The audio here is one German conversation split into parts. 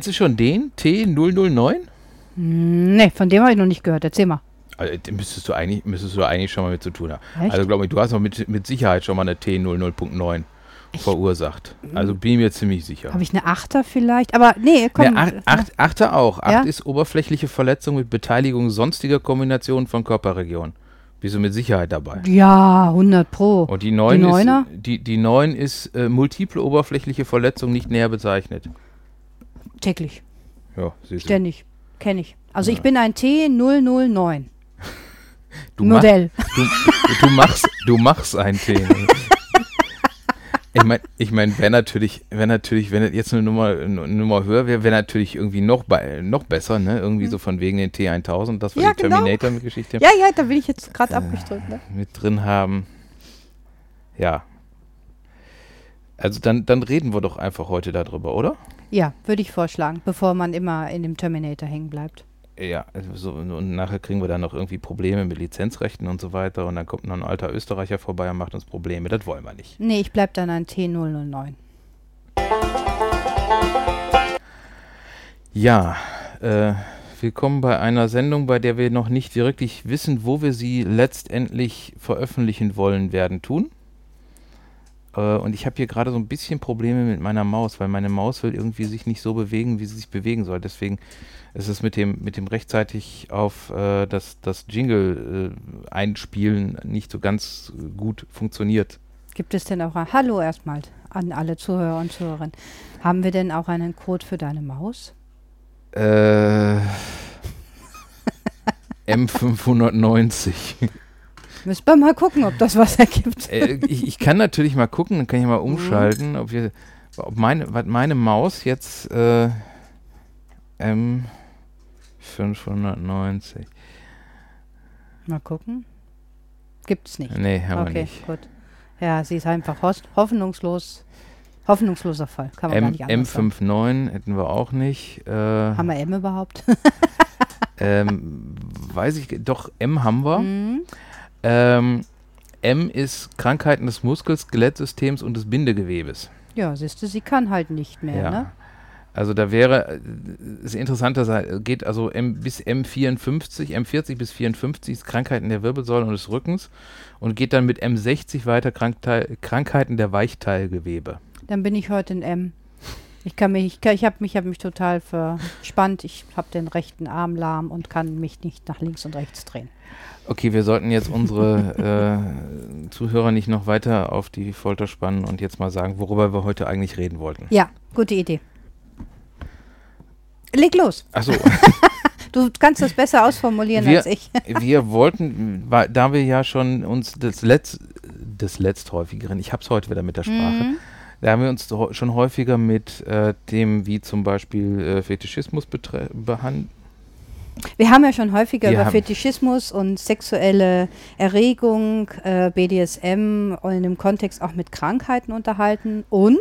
Kennst du schon den T009? Nee, von dem habe ich noch nicht gehört. Erzähl mal. Also, den müsstest du eigentlich, müsstest du eigentlich schon mal mit zu tun haben. Echt? Also glaube ich, du hast auch mit, mit Sicherheit schon mal eine T00.9 verursacht. Also bin ich mir ziemlich sicher. Habe ich eine Achter vielleicht? Aber nee, komm. Ne, acht, acht, achte auch. Acht Ja? ist oberflächliche Verletzung mit Beteiligung sonstiger Kombinationen von Körperregionen. Bist du mit Sicherheit dabei. Ja, 100 Pro. Und die 9 Die ist, die, die 9 ist äh, multiple oberflächliche Verletzung nicht näher bezeichnet. Täglich, Ja, siehst ständig. Kenne ich. Also ich bin ein T009. Du, mach, Modell. du, du, machst, du machst ein T. Ich meine, ich mein, wäre natürlich, wäre natürlich, wenn jetzt eine Nummer, eine Nummer höher wäre, wäre natürlich irgendwie noch, bei, noch besser, ne? Irgendwie so von wegen den T1000, dass wir Mhm. Ja, die genau. Terminator-Geschichte Ja, ja, da bin ich jetzt gerade abgestimmt. Ne? mit drin haben. Ja. Also dann, dann reden wir doch einfach heute darüber, oder? Ja, würde ich vorschlagen, bevor man immer in dem Terminator hängen bleibt. Ja, also so, und nachher kriegen wir dann noch irgendwie Probleme mit Lizenzrechten und so weiter und dann kommt noch ein alter Österreicher vorbei und macht uns Probleme. Das wollen wir nicht. Nee, ich bleib dann ein T009. Ja, äh, willkommen bei einer Sendung, bei der wir noch nicht wirklich wissen, wo wir sie letztendlich veröffentlichen wollen werden tun. Äh, und ich habe hier gerade so ein bisschen Probleme mit meiner Maus, weil meine Maus will irgendwie sich nicht so bewegen, wie sie sich bewegen soll. Deswegen ist es mit dem, mit dem rechtzeitig auf äh, das, das Jingle äh, einspielen nicht so ganz gut funktioniert. Gibt es denn auch ein Hallo erstmal an alle Zuhörer und Zuhörerinnen? Haben wir denn auch einen Code für deine Maus? Äh, M590. Müssen wir mal gucken, ob das was ergibt. äh, ich, ich kann natürlich mal gucken, dann kann ich mal umschalten, ob wir, ob meine, was meine Maus jetzt äh, M590. Mal gucken. Gibt's nicht. Nee, haben wir okay, nicht. gut. Ja, sie ist einfach hoffnungslos. Hoffnungsloser Fall. Kann man gar M, nicht anders sagen. M59 hätten wir auch nicht. Äh, Haben wir M überhaupt? ähm, weiß ich, doch, M haben wir. Mhm. Ähm, M ist Krankheiten des Muskels, Skelettsystems und des Bindegewebes. Ja, siehst du, sie kann halt nicht mehr, Ja. ne? Also da wäre, äh, ist interessanter, sei- geht also M bis M54, M40 bis 54 ist Krankheiten der Wirbelsäule und des Rückens und geht dann mit M60 weiter Krankteil, Krankheiten der Weichteilgewebe. Dann bin ich heute in M. Ich kann mich, ich, kann- ich habe mich, hab mich total verspannt. Ich habe den rechten Arm lahm und kann mich nicht nach links und rechts drehen. Okay, wir sollten jetzt unsere äh, Zuhörer nicht noch weiter auf die Folter spannen und jetzt mal sagen, worüber wir heute eigentlich reden wollten. Ja, gute Idee. Leg los. Achso, Du kannst das besser ausformulieren Wir- als ich. wir wollten, da wir ja schon uns des, Letz, des letzthäufigeren, ich habe es heute wieder mit der Sprache, Mhm. Da haben wir uns schon häufiger mit äh, dem, wie zum Beispiel äh, Fetischismus behandelt. Wir haben ja schon häufiger Wir über Fetischismus und sexuelle Erregung, äh, BDSM und in dem Kontext auch mit Krankheiten unterhalten. Und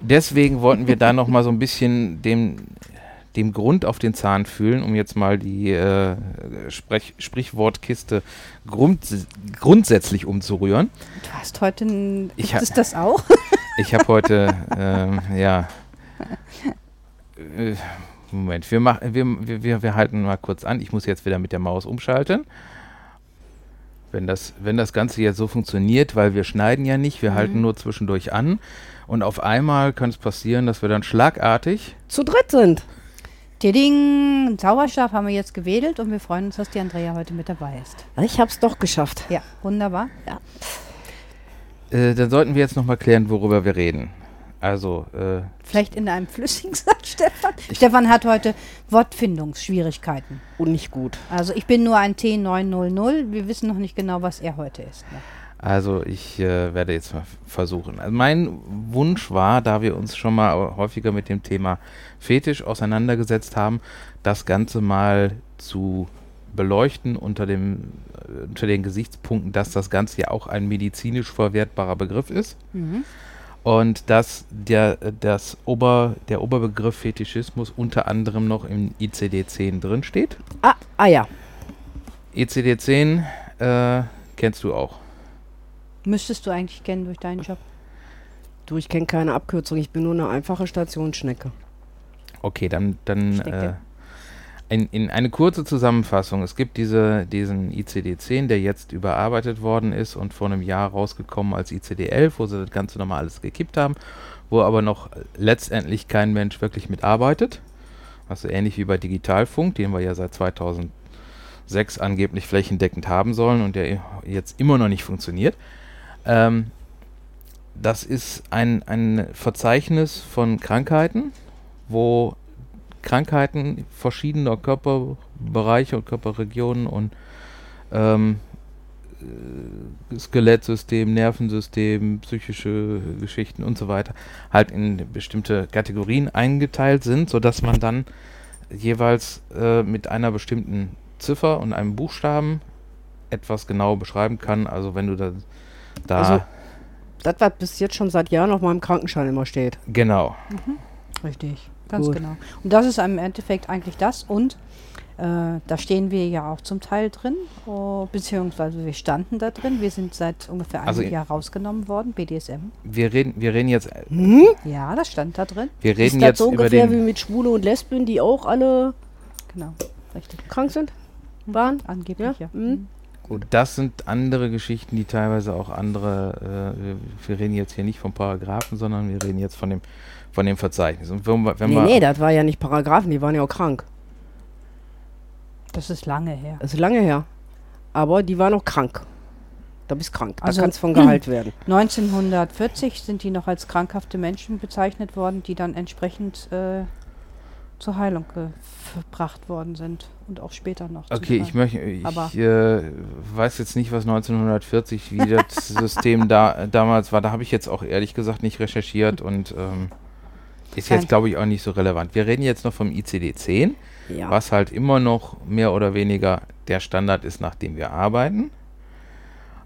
Deswegen wollten wir da nochmal so ein bisschen dem, dem Grund auf den Zahn fühlen, um jetzt mal die äh, Sprech Sprichwortkiste grund grundsätzlich umzurühren. du hast heute ein. Ich Gibt es das auch? Ich habe heute, ähm, ja. Äh, Moment, wir, mach, wir, wir, wir, wir halten mal kurz an. Ich muss jetzt wieder mit der Maus umschalten. Wenn das, wenn das Ganze jetzt so funktioniert, weil wir schneiden ja nicht, wir halten nur zwischendurch an. Und auf einmal kann es passieren, dass wir dann schlagartig. zu dritt sind. Tiding, Zauberstab haben wir jetzt gewedelt und wir freuen uns, dass die Andrea heute mit dabei ist. Ich hab's doch geschafft. Ja, wunderbar. Äh, dann sollten wir jetzt nochmal klären, worüber wir reden. Also, äh, Vielleicht in einem flüssigen Satz, Stefan. Stefan hat heute Wortfindungsschwierigkeiten. Und nicht gut. Also ich bin nur ein T900. Wir wissen noch nicht genau, was er heute ist. Ne? Also ich äh, werde jetzt mal versuchen. Also mein Wunsch war, da wir uns schon mal häufiger mit dem Thema Fetisch auseinandergesetzt haben, das Ganze mal zu beleuchten unter, dem, äh, unter den Gesichtspunkten, dass das Ganze ja auch ein medizinisch verwertbarer Begriff ist Mhm. und dass der, das Ober, der Oberbegriff Fetischismus unter anderem noch im ICD-10 drinsteht. Ah, ah ja. ICD-10 äh, kennst du auch. Müsstest du eigentlich kennen durch deinen Job. Du, ich kenne keine Abkürzung. Ich bin nur eine einfache Stationsschnecke. Okay, dann, dann äh, in, in eine kurze Zusammenfassung. Es gibt diese, diesen ICD-10, der jetzt überarbeitet worden ist und vor einem Jahr rausgekommen als ICD-11, wo sie das Ganze nochmal alles gekippt haben, wo aber noch letztendlich kein Mensch wirklich mitarbeitet. Also ähnlich wie bei Digitalfunk, den wir ja seit 2006 angeblich flächendeckend haben sollen und der jetzt immer noch nicht funktioniert. Ähm, das ist ein, ein Verzeichnis von Krankheiten, wo Krankheiten verschiedener Körperbereiche und Körperregionen und ähm, äh, Skelettsystem, Nervensystem, psychische Geschichten und so weiter halt in bestimmte Kategorien eingeteilt sind, sodass man dann jeweils äh, mit einer bestimmten Ziffer und einem Buchstaben etwas genau beschreiben kann. Also wenn du da, da Also- Das, was bis jetzt schon seit Jahren auf meinem Krankenschein immer steht. genau, Richtig, ganz Gut. genau. Und das ist im Endeffekt eigentlich das. Und äh, da stehen wir ja auch zum Teil drin, oh, beziehungsweise wir standen da drin. Wir sind seit ungefähr einem Also Jahr rausgenommen worden, BDSM. wir reden, wir reden jetzt, Hm? Ja, das stand da drin. wir reden Ist das jetzt so über ungefähr den, wie mit Schwule und Lesben, die auch alle Genau, richtig. krank sind? Waren? Angeblich, ja. Ja, mhm. Gut, das sind andere Geschichten, die teilweise auch andere, äh, wir, wir reden jetzt hier nicht vom Paragraphen, sondern wir reden jetzt von dem, von dem Verzeichnis. Und wenn, wenn nee, wir, nee, das war ja nicht Paragraphen, die waren ja auch krank. Das ist lange her. Das ist lange her. Aber die waren auch krank. Da bist krank. Da Also- kannst von Gehalt werden. 1940 sind die noch als krankhafte Menschen bezeichnet worden, die dann entsprechend äh, zur Heilung gebracht worden sind. Und auch später noch. okay, ich möchte, ich äh, weiß jetzt nicht, was 1940, wie das System da damals war. Da habe ich jetzt auch ehrlich gesagt nicht recherchiert und ähm, ist jetzt, glaube ich, auch nicht so relevant. Wir reden jetzt noch vom ICD-10. Ja. was halt immer noch mehr oder weniger der Standard ist, nach dem wir arbeiten.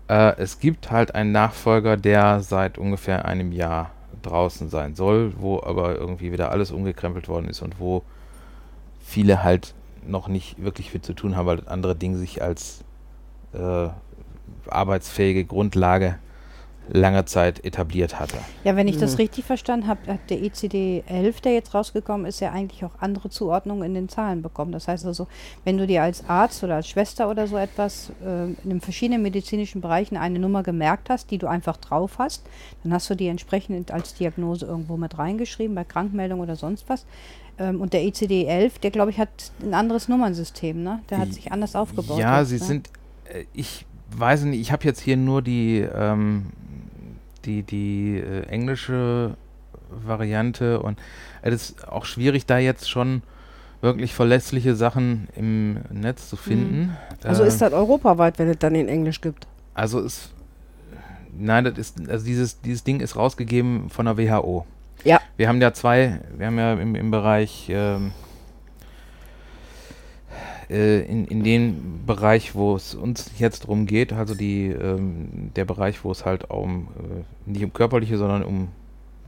Äh, es gibt halt einen Nachfolger, der seit ungefähr einem Jahr draußen sein soll, wo aber irgendwie wieder alles umgekrempelt worden ist und wo viele halt noch nicht wirklich viel zu tun haben, weil andere Ding sich als äh, arbeitsfähige Grundlage lange Zeit etabliert hatte. Ja, wenn ich das Mhm. richtig verstanden habe, hat der ICD-11, der jetzt rausgekommen ist, ja eigentlich auch andere Zuordnungen in den Zahlen bekommen. Das heißt also, wenn du dir als Arzt oder als Schwester oder so etwas äh, in den verschiedenen medizinischen Bereichen eine Nummer gemerkt hast, die du einfach drauf hast, dann hast du die entsprechend als Diagnose irgendwo mit reingeschrieben, bei Krankmeldung oder sonst was. Ähm, und der ICD-11, der glaube ich hat ein anderes Nummernsystem, ne? Der hat sich anders aufgebaut. Ja, sie ne? sind, äh, ich weiß nicht, ich habe jetzt hier nur die, ähm, die, die äh, englische Variante und es ist auch schwierig, da jetzt schon wirklich verlässliche Sachen im Netz zu finden. Also Äh, ist das europaweit, wenn es dann in Englisch gibt. Also ist, nein, das ist, also dieses, dieses Ding ist rausgegeben von der WHO. Ja. Wir haben ja zwei, wir haben ja im, im Bereich, ähm, äh, in, in dem Bereich, wo es uns jetzt drum geht, also die, ähm, der Bereich, wo es halt um, äh, nicht um körperliche, sondern um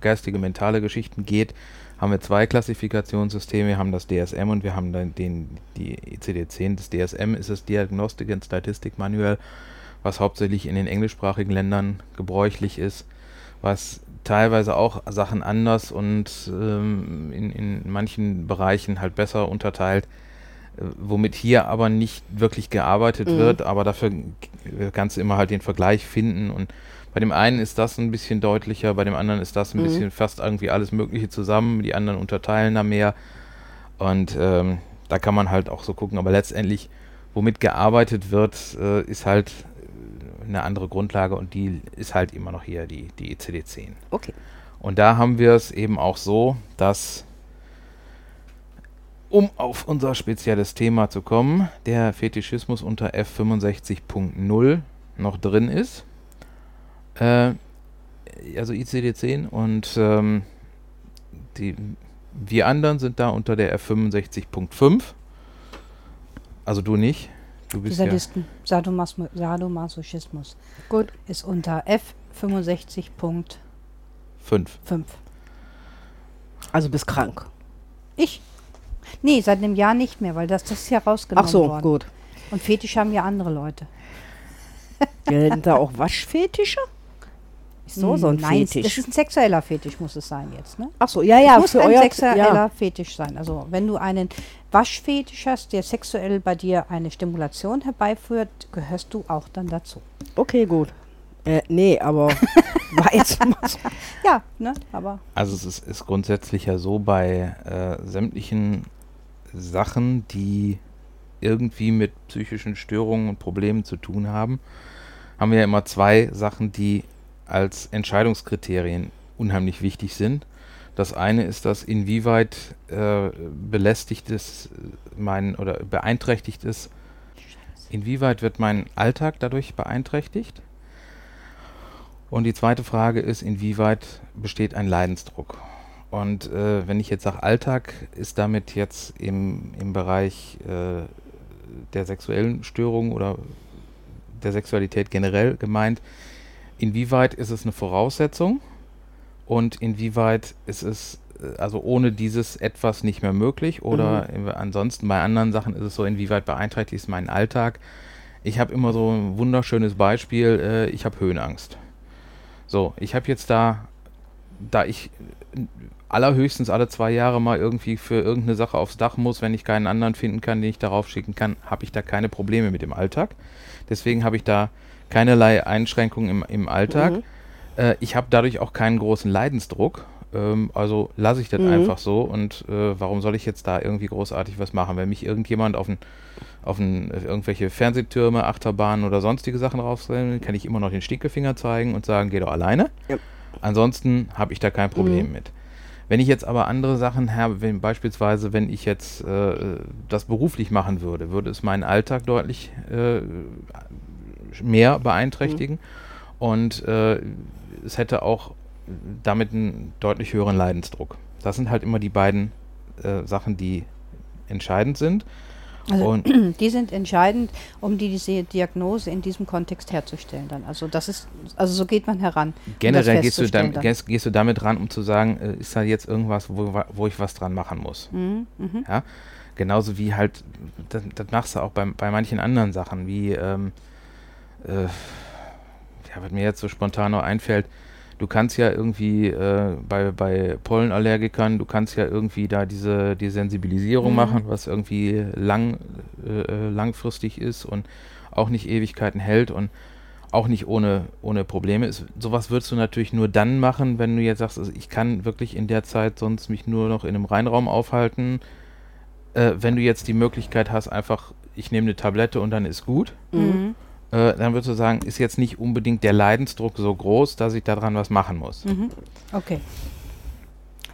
geistige, mentale Geschichten geht, haben wir zwei Klassifikationssysteme. Wir haben das DSM und wir haben dann den, die ICD-10. Das DSM ist das Diagnostic and Statistic Manual, was hauptsächlich in den englischsprachigen Ländern gebräuchlich ist, was teilweise auch Sachen anders und ähm, in, in manchen Bereichen halt besser unterteilt, womit hier aber nicht wirklich gearbeitet Mhm. wird, aber dafür kannst du immer halt den Vergleich finden und bei dem einen ist das ein bisschen deutlicher, bei dem anderen ist das ein Mhm. bisschen fast irgendwie alles Mögliche zusammen, die anderen unterteilen da mehr und ähm, da kann man halt auch so gucken, aber letztendlich, womit gearbeitet wird, äh, ist halt äh, eine andere Grundlage und die ist halt immer noch hier die, die ICD-10. Okay. Und da haben wir es eben auch so, dass, um auf unser spezielles Thema zu kommen, der Fetischismus unter F65.0 noch drin ist. Äh, also ICD-10 und ähm, die, wir anderen sind da unter der F65.5. Also du nicht. Du Die bist ja, Sadisten, Sadomasmo- Sadomasochismus Gut. ist unter F65.5. 5. Also bist krank. Ich? Nee, seit einem Jahr nicht mehr, weil das, das ist ja rausgenommen Ach so, worden. gut. Und Fetisch haben ja andere Leute. Gelten da auch Waschfetische? so, so ein Nein, Fetisch. das ist ein sexueller Fetisch, muss es sein jetzt, ne? Ach so, ja, ja, es muss für ein euer sexueller ja. Fetisch sein. Also wenn du einen Waschfetisch hast, der sexuell bei dir eine Stimulation herbeiführt, gehörst du auch dann dazu. Okay, gut. Äh, nee, aber war jetzt. Ja, ne? Aber Also es ist, ist grundsätzlich ja so bei äh, sämtlichen Sachen, die irgendwie mit psychischen Störungen und Problemen zu tun haben, haben wir ja immer zwei Sachen, die als Entscheidungskriterien unheimlich wichtig sind. Das eine ist das, inwieweit äh, belästigt es mein oder beeinträchtigt es, inwieweit wird mein Alltag dadurch beeinträchtigt? Und die zweite Frage ist, inwieweit besteht ein Leidensdruck? Und äh, wenn ich jetzt sage Alltag, ist damit jetzt im, im Bereich äh, der sexuellen Störung oder der Sexualität generell gemeint, inwieweit ist es eine Voraussetzung und inwieweit ist es äh, also ohne dieses etwas nicht mehr möglich oder in- ansonsten bei anderen Sachen ist es so, inwieweit beeinträchtigt es meinen Alltag. Ich habe immer so ein wunderschönes Beispiel, äh, ich habe Höhenangst. So, ich habe jetzt da, da ich allerhöchstens alle zwei Jahre mal irgendwie für irgendeine Sache aufs Dach muss, wenn ich keinen anderen finden kann, den ich darauf schicken kann, habe ich da keine Probleme mit dem Alltag. Deswegen habe ich da keinerlei Einschränkungen im, im Alltag. Mhm. Äh, ich habe dadurch auch keinen großen Leidensdruck. Ähm, also lasse ich das Mhm. einfach so. Und äh, warum soll ich jetzt da irgendwie großartig was machen? Wenn mich irgendjemand auf ein auf ein, irgendwelche Fernsehtürme, Achterbahnen oder sonstige Sachen raufstellen, kann ich immer noch den Stinkefinger zeigen und sagen, geh doch alleine. Ja. Ansonsten habe ich da kein Problem Mhm. mit. Wenn ich jetzt aber andere Sachen habe, wenn beispielsweise, wenn ich jetzt äh, das beruflich machen würde, würde es meinen Alltag deutlich äh, mehr beeinträchtigen und äh, es hätte auch damit einen deutlich höheren Leidensdruck. Das sind halt immer die beiden äh, Sachen, die entscheidend sind. Also Und die sind entscheidend, um die, diese Diagnose in diesem Kontext herzustellen dann. Also das ist, also so geht man heran. um generell gehst du, festzustellen dam dann. gehst, gehst du damit ran, um zu sagen, äh, ist da jetzt irgendwas, wo, wo ich was dran machen muss. Mhm, mhm. Ja? Genauso wie halt, das, das machst du auch bei, bei manchen anderen Sachen, wie, ähm, äh, ja, was mir jetzt so spontan noch einfällt, du kannst ja irgendwie äh, bei, bei Pollenallergikern, du kannst ja irgendwie da diese die Sensibilisierung Mhm. machen, was irgendwie lang, äh, äh, langfristig ist und auch nicht Ewigkeiten hält und auch nicht ohne, ohne Probleme ist. Sowas würdest du natürlich nur dann machen, wenn du jetzt sagst, also ich kann wirklich in der Zeit sonst mich nur noch in einem Reinraum aufhalten. Äh, wenn du jetzt die Möglichkeit hast, einfach, ich nehme eine Tablette und dann ist gut, Mhm. Äh, dann würdest du sagen, ist jetzt nicht unbedingt der Leidensdruck so groß, dass ich daran was machen muss. Mhm. Okay.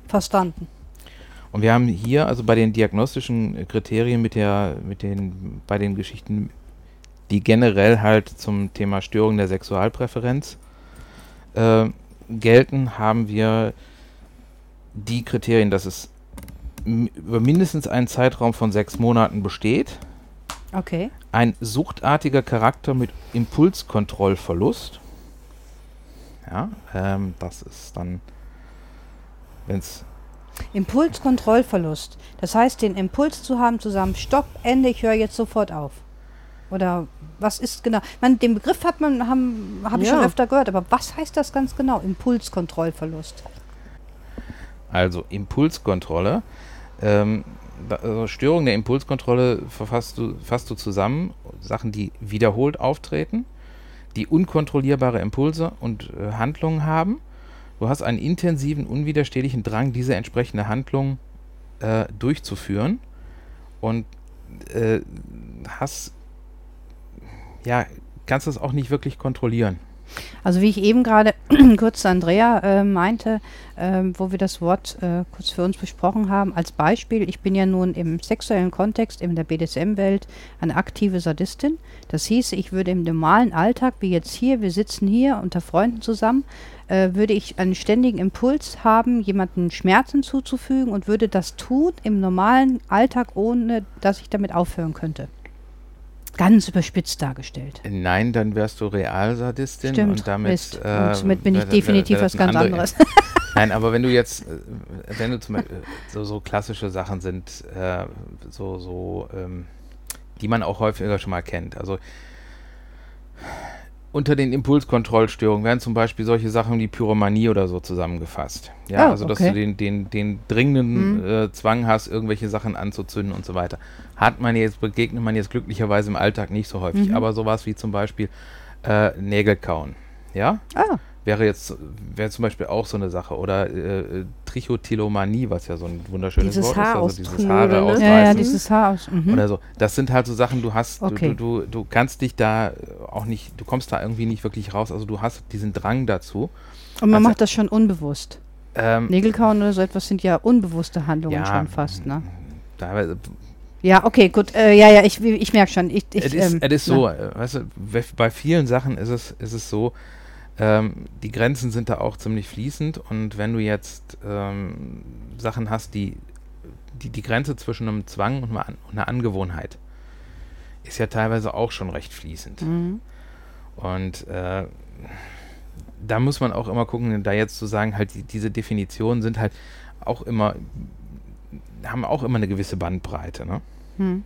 Verstanden. Und wir haben hier also bei den diagnostischen Kriterien mit der, mit den, bei den Geschichten, die generell halt zum Thema Störung der Sexualpräferenz äh, gelten, haben wir die Kriterien, dass es über mindestens einen Zeitraum von sechs Monaten besteht, Okay. Ein suchtartiger Charakter mit Impulskontrollverlust. Ja, ähm, das ist dann, wenn es Impulskontrollverlust. Das heißt, den Impuls zu haben, zusammen, stopp, Ende, ich höre jetzt sofort auf. Oder was ist genau? Man, den Begriff hat man, habe ich Ja. schon öfter gehört, aber was heißt das ganz genau? Impulskontrollverlust. Also Impulskontrolle. Ähm, also Störung der Impulskontrolle verfasst du, fasst du zusammen Sachen, die wiederholt auftreten, die unkontrollierbare Impulse und äh, Handlungen haben. Du hast einen intensiven, unwiderstehlichen Drang, diese entsprechende Handlung äh, durchzuführen und äh, hast ja kannst es auch nicht wirklich kontrollieren. Also wie ich eben gerade kurz Andrea äh, meinte, ähm, wo wir das Wort äh, kurz für uns besprochen haben, als Beispiel, ich bin ja nun im sexuellen Kontext in der BDSM-Welt eine aktive Sadistin. Das hieße, ich würde im normalen Alltag, wie jetzt hier, wir sitzen hier unter Freunden zusammen, äh, würde ich einen ständigen Impuls haben, jemandem Schmerzen zuzufügen und würde das tun im normalen Alltag, ohne dass ich damit aufhören könnte. Ganz überspitzt dargestellt. Nein, dann wärst du Realsadistin Stimmt, und damit, Mist. äh, und somit bin ich definitiv was ganz andere- anderes. Nein, aber wenn du jetzt, äh, wenn du zum Beispiel, so, so klassische Sachen sind, äh, so, so, ähm, die man auch häufiger schon mal kennt. Also unter den Impulskontrollstörungen werden zum Beispiel solche Sachen wie Pyromanie oder so zusammengefasst. Ja, Ah, also dass okay. du den, den, den dringenden Mhm. äh, Zwang hast, irgendwelche Sachen anzuzünden und so weiter. Hat man jetzt, begegnet man jetzt glücklicherweise im Alltag nicht so häufig, Mhm. aber sowas wie zum Beispiel äh, Nägel kauen. Ja, Ah, wäre jetzt wäre zum Beispiel auch so eine Sache. Oder äh, Trichotillomanie, was ja so ein wunderschönes Dieses Wort ist, Haar also dieses Haare ne? ausreißen. ja, ja, dieses Haar aus. Mhm. Oder so. Das sind halt so Sachen, du hast, Okay. du, du, du, du kannst dich da auch nicht, du kommst da irgendwie nicht wirklich raus. Also du hast diesen Drang dazu. Und man also- macht das schon unbewusst. Ähm, Nägelkauen oder so etwas sind ja unbewusste Handlungen Ja, schon fast, ne? teilweise, Ja, okay, gut. Äh, ja, ja, ich, ich merke schon. Ich, ich, es ist, ähm, es ist so, äh, weißt du, bei vielen Sachen ist es, ist es so, ähm, die Grenzen sind da auch ziemlich fließend und wenn du jetzt ähm, Sachen hast, die, die die Grenze zwischen einem Zwang und einer Angewohnheit ist ja teilweise auch schon recht fließend. Mhm. Und äh, da muss man auch immer gucken, da jetzt zu sagen, halt die, diese Definitionen sind halt auch immer, haben auch immer eine gewisse Bandbreite. Ne? Hm.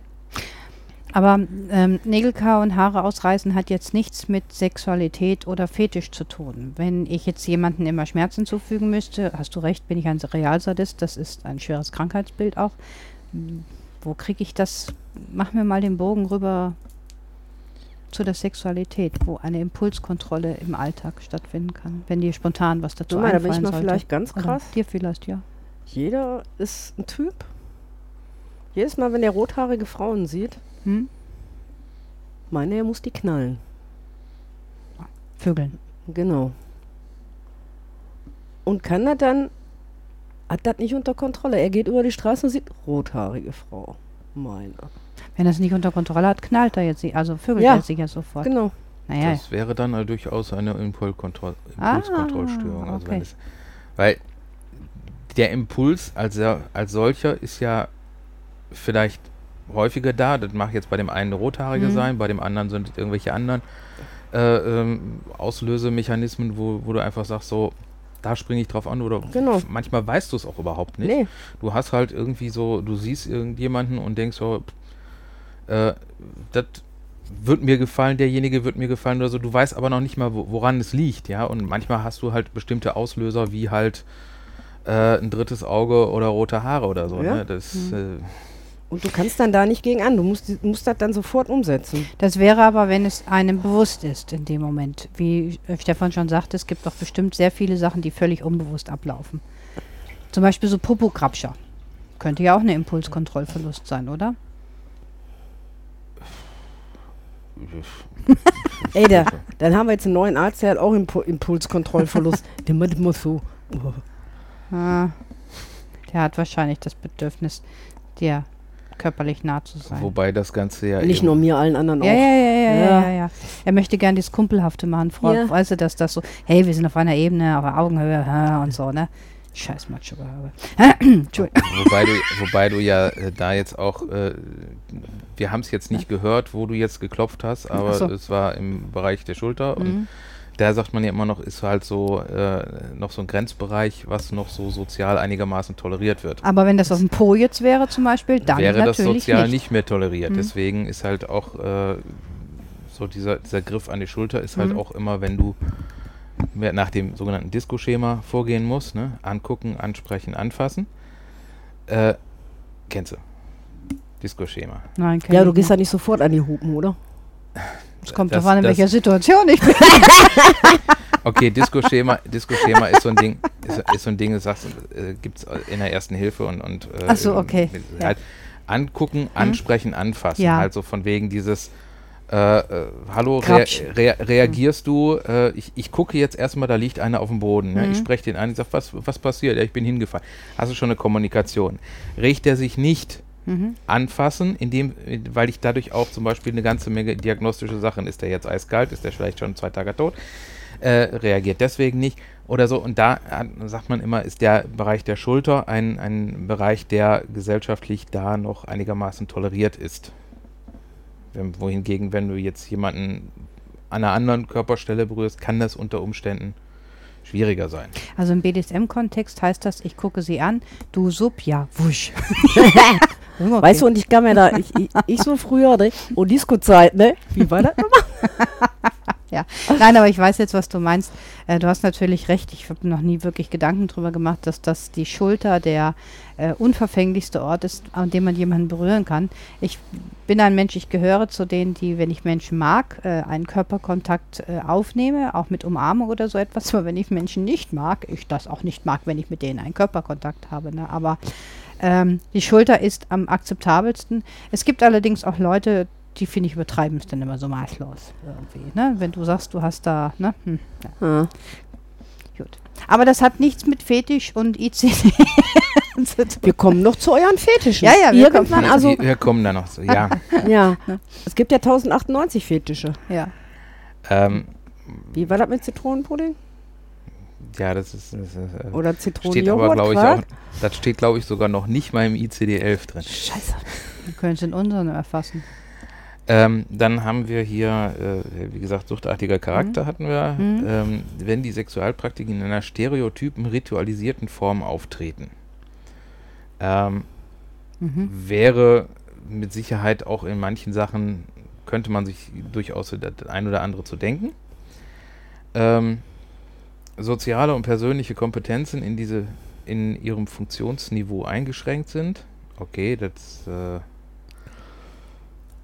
Aber ähm, Nägelkau und Haare ausreißen hat jetzt nichts mit Sexualität oder Fetisch zu tun. Wenn ich jetzt jemandem immer Schmerzen zufügen müsste, hast du recht, bin ich ein Realsadist, das ist ein schweres Krankheitsbild auch. Wo kriege ich das? Mach mir mal den Bogen rüber zu der Sexualität, wo eine Impulskontrolle im Alltag stattfinden kann, wenn dir spontan was dazu Guck mal, da bin einfallen ich mal sollte. vielleicht ganz Oder krass. Dir vielleicht, ja. Jeder ist ein Typ. Jedes Mal, wenn er rothaarige Frauen sieht, Hm? meine er muss die knallen. Vögeln. Genau. Und kann er dann, hat das nicht unter Kontrolle. Er geht über die Straße und sieht rothaarige Frau. Meine. Wenn er es nicht unter Kontrolle hat, knallt er jetzt, sie- also vögelt Ja, er sich ja sofort. Genau. Naja, Das wäre dann äh, durchaus eine Impulskontroll Ah, Impulskontrollstörung. Also wenn okay. es, weil der Impuls als, als solcher ist ja vielleicht häufiger da. Das mag jetzt bei dem einen Rothaarige Mhm. sein, bei dem anderen sind es irgendwelche anderen äh, ähm, Auslösemechanismen, wo, wo du einfach sagst, so, da springe ich drauf an oder Genau. manchmal weißt du es auch überhaupt nicht. Nee. Du hast halt irgendwie so, du siehst irgendjemanden und denkst so, äh, das wird mir gefallen, derjenige wird mir gefallen oder so. Du weißt aber noch nicht mal, wo, woran es liegt, ja. Und manchmal hast du halt bestimmte Auslöser wie halt äh, ein drittes Auge oder rote Haare oder so. Ja. Ne? Das, äh, Und du kannst dann da nicht gegen an. Du musst, musst das dann sofort umsetzen. das wäre aber, wenn es einem bewusst ist in dem Moment. Wie äh, Stefan schon sagte, es gibt doch bestimmt sehr viele Sachen, die völlig unbewusst ablaufen. Zum Beispiel so Popokrabscher. Könnte ja auch eine Impulskontrollverlust sein, oder? Ey, da, dann haben wir jetzt einen neuen Arzt, der hat auch Impu Impulskontrollverlust. der macht immer so. Ah, der hat wahrscheinlich das Bedürfnis, dir körperlich nah zu sein. wobei das Ganze ja Nicht nur mir, allen anderen Ja, auch. ja, ja, ja, ja, Ja. ja, ja. Er möchte gern das Kumpelhafte machen, Frau. Ja. Weißt du, dass das so, hey, wir sind auf einer Ebene, auf Augenhöhe und so, ne? Scheiß Macho. Entschuldigung. Wobei du, wobei du ja äh, da jetzt auch, äh, wir haben es jetzt nicht gehört, wo du jetzt geklopft hast, aber so. es war im Bereich der Schulter und Mhm. Da sagt man ja immer noch, ist halt so äh, noch so ein Grenzbereich, was noch so sozial einigermaßen toleriert wird. Aber wenn das auf dem Po jetzt wäre zum Beispiel, dann Wäre das sozial nicht. nicht, mehr toleriert. Mhm. Deswegen ist halt auch äh, so dieser, dieser Griff an die Schulter ist halt Mhm. auch immer, wenn du nach dem sogenannten Disco-Schema vorgehen musst, ne? angucken, ansprechen, anfassen. Äh, kennst du? Disco-Schema. Nein, kenn Ja, du gehst ja nicht sofort an die Hupen, oder? Es kommt das- drauf an, in das- welcher Situation ich bin. Okay, Disco-Schema, Disco-Schema ist so ein Ding, ist, ist so ein Ding, du sagst, äh, gibt es in der ersten Hilfe und, und äh, Ach so, okay, mit- ja. halt angucken, ansprechen, anfassen. Ja. Halt so von wegen dieses äh, äh, Hallo, rea rea reagierst du? Äh, ich, ich gucke jetzt erstmal, da liegt einer auf dem Boden. Ne? Ich Mhm. spreche den an, ich sage, was, was passiert? Ja, ich bin hingefallen. Hast du schon eine Kommunikation? Regt er sich nicht Mhm. anfassen, indem, weil ich dadurch auch zum Beispiel eine ganze Menge diagnostische Sachen, ist der jetzt eiskalt, ist der vielleicht schon zwei Tage tot, äh, reagiert deswegen nicht oder so. Und da sagt man immer, ist der Bereich der Schulter ein, ein Bereich, der gesellschaftlich da noch einigermaßen toleriert ist. Wenn, wohingegen, wenn du jetzt jemanden an einer anderen Körperstelle berührst, kann das unter Umständen schwieriger sein. Also im BDSM-Kontext heißt das, ich gucke sie an, du sub, ja, wusch. okay. Weißt du, und ich kann mir da, ich, ich, ich so früher, ne? Und Disco-Zeit, ne? Wie war das nochmal? Ja, nein, aber ich weiß jetzt, was du meinst. Äh, du hast natürlich recht. Ich habe noch nie wirklich Gedanken darüber gemacht, dass das die Schulter der äh, unverfänglichste Ort ist, an dem man jemanden berühren kann. Ich bin ein Mensch, ich gehöre zu denen, die, wenn ich Menschen mag, äh, einen Körperkontakt äh, aufnehme, auch mit Umarmung oder so etwas. Aber wenn ich Menschen nicht mag, ich das auch nicht mag, wenn ich mit denen einen Körperkontakt habe. Ne? Aber ähm, die Schulter ist am akzeptabelsten. Es gibt allerdings auch Leute, die finde ich übertreiben es dann immer so maßlos irgendwie. Ne? Wenn du sagst, du hast da, ne? Hm, ja. Ja. Gut. Aber das hat nichts mit Fetisch und ICD zu tun. Wir kommen noch zu euren Fetischen. Ja, ja, wir Irgendwann, kommen- also, wir, wir kommen da noch so. Ja. ja. Es gibt ja 1098 Fetische. Ja. ähm, Wie war das mit Zitronenpudding? Ja, das ist. Das ist äh, Oder steht aber, Zitronenjoghurt? Das steht, glaube ich, sogar noch nicht mal im ICD-11 drin. Scheiße. Wir können es in unseren erfassen. Ähm, dann haben wir hier, äh, wie gesagt, suchtartiger Charakter hatten wir. Mhm. Ähm, wenn die Sexualpraktiken in einer stereotypen, ritualisierten Form auftreten. Ähm, Mhm. wäre mit Sicherheit auch in manchen Sachen, könnte man sich durchaus das ein oder andere zu denken. Ähm, soziale und persönliche Kompetenzen in diese in ihrem Funktionsniveau eingeschränkt sind. Okay, das äh,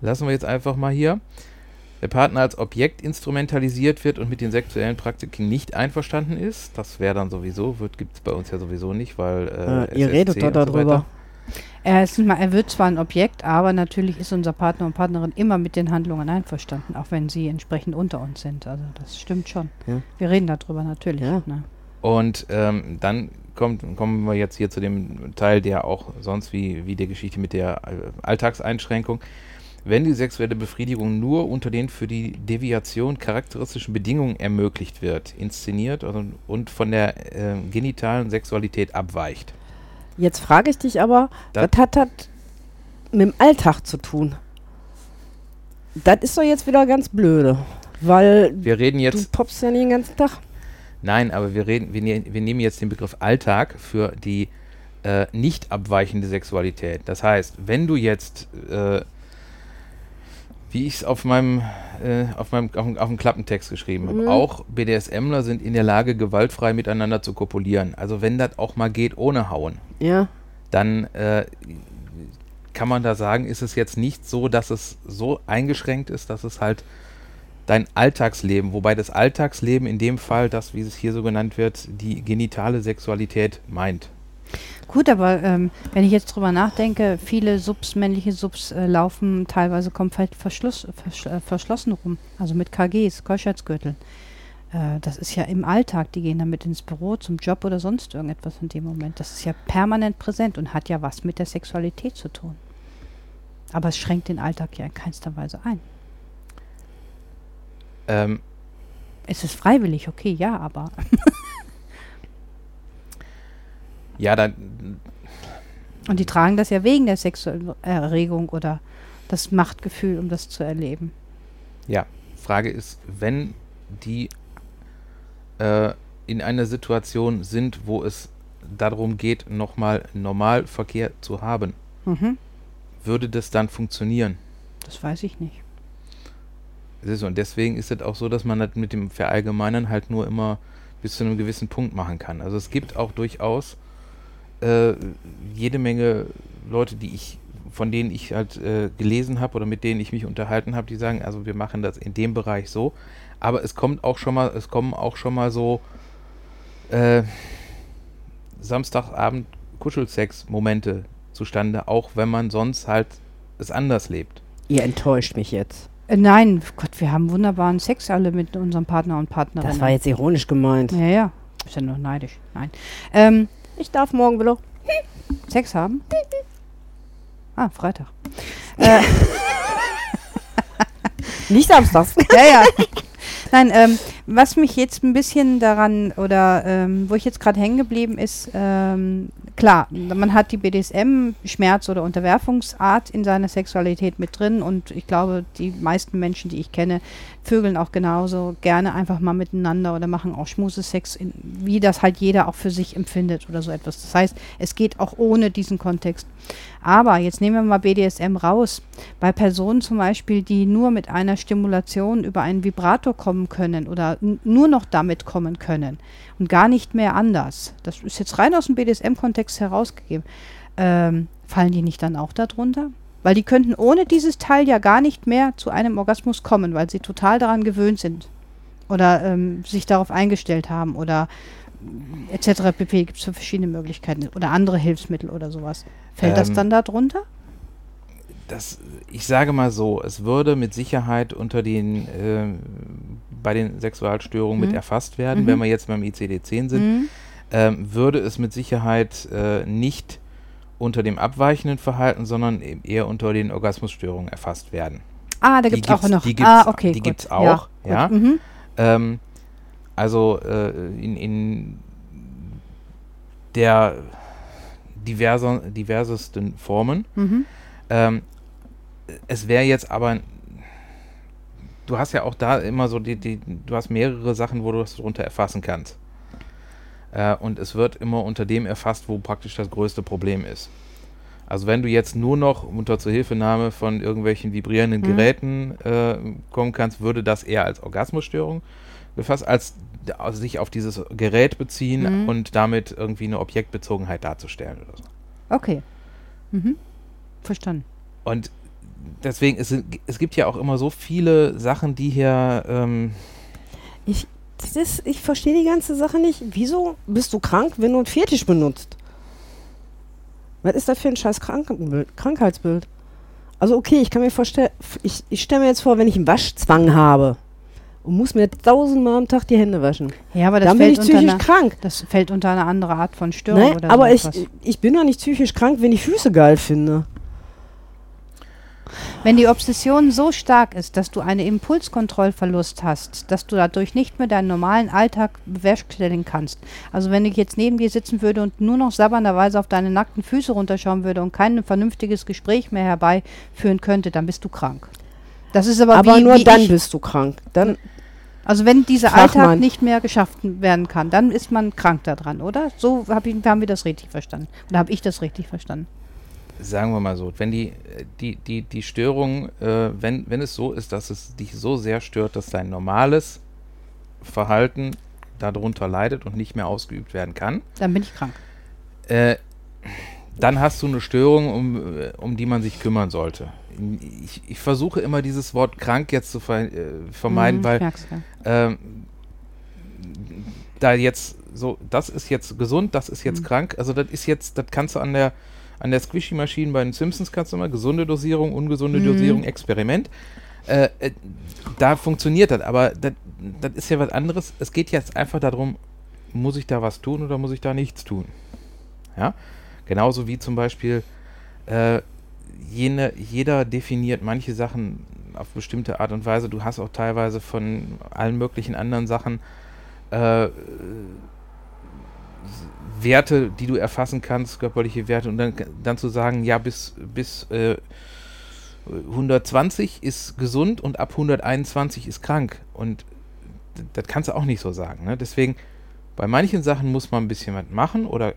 lassen wir jetzt einfach mal hier. Der Partner als Objekt instrumentalisiert wird und mit den sexuellen Praktiken nicht einverstanden ist. Das wäre dann sowieso, gibt es bei uns ja sowieso nicht, weil äh, Äh, ihr redet SSC doch und so darüber. weiter. Er, ist mal, er wird zwar ein Objekt, aber natürlich ist unser Partner und Partnerin immer mit den Handlungen einverstanden, auch wenn sie entsprechend unter uns sind. Also das stimmt schon. Ja. Wir reden darüber natürlich. Ja. Ne? Und ähm, dann kommt, kommen wir jetzt hier zu dem Teil, der auch sonst wie, wie der Geschichte mit der Alltagseinschränkung. Wenn die sexuelle Befriedigung nur unter den für die Deviation charakteristischen Bedingungen ermöglicht wird, inszeniert und, und von der äh, genitalen Sexualität abweicht. Jetzt frage ich dich aber, Da- was hat das mit dem Alltag zu tun? Das ist doch jetzt wieder ganz blöde, weil Wir reden du jetzt, poppst ja nicht den ganzen Tag. nein, aber wir reden, wir, ne wir nehmen jetzt den Begriff Alltag für die äh, nicht abweichende Sexualität. Das heißt, wenn du jetzt äh, wie ich es auf meinem, äh, auf meinem auf, dem- auf dem Klappentext geschrieben habe. Mhm. Auch BDSMler sind in der Lage, gewaltfrei miteinander zu kopulieren. Also wenn das auch mal geht ohne Hauen, Ja. dann äh, kann man da sagen, ist es jetzt nicht so, dass es so eingeschränkt ist, dass es halt dein Alltagsleben, wobei das Alltagsleben in dem Fall, das, wie es hier so genannt wird, die genitale Sexualität meint. Gut, aber ähm, wenn ich jetzt drüber nachdenke, viele Subs, männliche Subs äh, laufen teilweise komplett verschluss, versch, äh, verschlossen rum. Also mit KGs, Keuschheitsgürteln. Äh, das ist ja im Alltag. Die gehen damit ins Büro, zum Job oder sonst irgendetwas in dem Moment. Das ist ja permanent präsent und hat ja was mit der Sexualität zu tun. Aber es schränkt den Alltag ja in keinster Weise ein. Ähm, Es ist freiwillig, okay, ja, aber ja, dann und die tragen das ja wegen der sexuellen Erregung oder das Machtgefühl, um das zu erleben. Ja, Frage ist, wenn die äh, in einer Situation sind, wo es darum geht, nochmal Normalverkehr zu haben, Mhm. würde das dann funktionieren? Das weiß ich nicht. Ist und deswegen ist es auch so, dass man das mit dem Verallgemeinern halt nur immer bis zu einem gewissen Punkt machen kann. Also es gibt auch durchaus äh, jede Menge Leute, die ich, von denen ich halt äh, gelesen habe oder mit denen ich mich unterhalten habe, die sagen, also wir machen das in dem Bereich so. Aber es kommt auch schon mal, es kommen auch schon mal so äh, Samstagabend Kuschelsex-Momente zustande, auch wenn man sonst halt es anders lebt. Ihr enttäuscht mich jetzt. Äh, nein, Gott, wir haben wunderbaren Sex alle mit unserem Partner und Partnerin. Das war jetzt ironisch gemeint. Ja, ja. Ist ja nur neidisch. Nein. Ähm, Ich darf morgen wieder. Sex haben? Ah, Freitag. äh, Nicht samstags. ja, ja. Nein, ähm, was mich jetzt ein bisschen daran oder ähm, wo ich jetzt gerade hängen geblieben ist, ähm, klar, man hat die BDSM-Schmerz- oder Unterwerfungsart in seiner Sexualität mit drin und ich glaube, die meisten Menschen, die ich kenne, vögeln auch genauso gerne einfach mal miteinander oder machen auch Schmusesex, in, wie das halt jeder auch für sich empfindet oder so etwas. Das heißt, es geht auch ohne diesen Kontext. Aber jetzt nehmen wir mal BDSM raus. Bei Personen zum Beispiel, die nur mit einer Stimulation über einen Vibrator kommen können oder nur noch damit kommen können und gar nicht mehr anders. Das ist jetzt rein aus dem BDSM-Kontext herausgegeben. Ähm, fallen die nicht dann auch darunter? Weil die könnten ohne dieses Teil ja gar nicht mehr zu einem Orgasmus kommen, weil sie total daran gewöhnt sind oder ähm, sich darauf eingestellt haben oder etc. pp. Gibt es verschiedene Möglichkeiten oder andere Hilfsmittel oder sowas. Fällt das Ähm, dann darunter? das, ich sage mal so, es würde mit Sicherheit unter den, äh, bei den Sexualstörungen Mhm. mit erfasst werden, Mhm. wenn wir jetzt beim ICD-10 sind, Mhm. ähm, würde es mit Sicherheit äh, nicht unter dem abweichenden Verhalten, sondern eben eher unter den Orgasmusstörungen erfasst werden. Ah, da gibt es auch noch. die gibt's- ah, okay, die gut. gibt's auch, gut. ja. Mhm. Ähm, also äh, in, in der diverser, diversesten Formen. Mhm. Ähm, es wäre jetzt aber, du hast ja auch da immer so die, die, du hast mehrere Sachen, wo du das drunter erfassen kannst. Äh, und es wird immer unter dem erfasst, wo praktisch das größte Problem ist. Also wenn du jetzt nur noch unter Zuhilfenahme von irgendwelchen vibrierenden Mhm. Geräten äh, kommen kannst, würde das eher als Orgasmusstörung befasst, als also sich auf dieses Gerät beziehen Mhm. und damit irgendwie eine Objektbezogenheit darzustellen oder so. Okay. Mhm. Verstanden. Und deswegen, es, es gibt ja auch immer so viele Sachen, die hier, ähm, Ich, ich verstehe die ganze Sache nicht. Wieso bist du krank, wenn du einen Fetisch benutzt? Was ist das für ein scheiß Krankenbild, Krankheitsbild? Also okay, ich kann mir vorstellen, ich, ich stelle mir jetzt vor, wenn ich einen Waschzwang habe und muss mir tausendmal am Tag die Hände waschen, Ja, aber das dann bin fällt, ich unter psychisch eine, krank. das fällt unter eine andere Art von Störung Ne? oder Aber so ich, etwas. ich bin doch nicht psychisch krank, wenn ich Füße geil finde. Wenn die Obsession so stark ist, dass du einen Impulskontrollverlust hast, dass du dadurch nicht mehr deinen normalen Alltag bewerkstelligen kannst. Also wenn ich jetzt neben dir sitzen würde und nur noch sabbernderweise auf deine nackten Füße runterschauen würde und kein vernünftiges Gespräch mehr herbeiführen könnte, dann bist du krank. Das ist aber, Aber wie, nur wie dann ich, bist du krank. Dann, Also wenn dieser Fachmann. Alltag nicht mehr geschafft werden kann, dann ist man krank daran, oder? So hab ich, haben wir das richtig verstanden. Oder habe ich das richtig verstanden? sagen wir mal so, wenn die, die, die, die Störung, äh, wenn, wenn es so ist, dass es dich so sehr stört, dass dein normales Verhalten darunter leidet und nicht mehr ausgeübt werden kann, Dann bin ich krank. äh, dann hast du eine Störung, um, äh, um die man sich kümmern sollte. Ich, ich versuche immer dieses Wort krank jetzt zu ver, äh, vermeiden, Mhm, weil ähm, da jetzt so, das ist jetzt gesund, das ist jetzt Mhm. krank. Also das ist jetzt, das kannst du an der an der Squishy-Maschine bei den Simpsons kannst du mal gesunde Dosierung, ungesunde Mhm. Dosierung, Experiment. Äh, äh, da funktioniert das, aber das ist ja was anderes. Es geht jetzt einfach darum, muss ich da was tun oder muss ich da nichts tun? Ja, genauso wie zum Beispiel äh, jene, jeder definiert manche Sachen auf bestimmte Art und Weise. Du hast auch teilweise von allen möglichen anderen Sachen äh, Werte, die du erfassen kannst, körperliche Werte, und dann, dann zu sagen, ja, bis, bis äh, 120 ist gesund und ab 121 ist krank. Und das kannst du auch nicht so sagen. Ne? Deswegen, bei manchen Sachen muss man ein bisschen was machen oder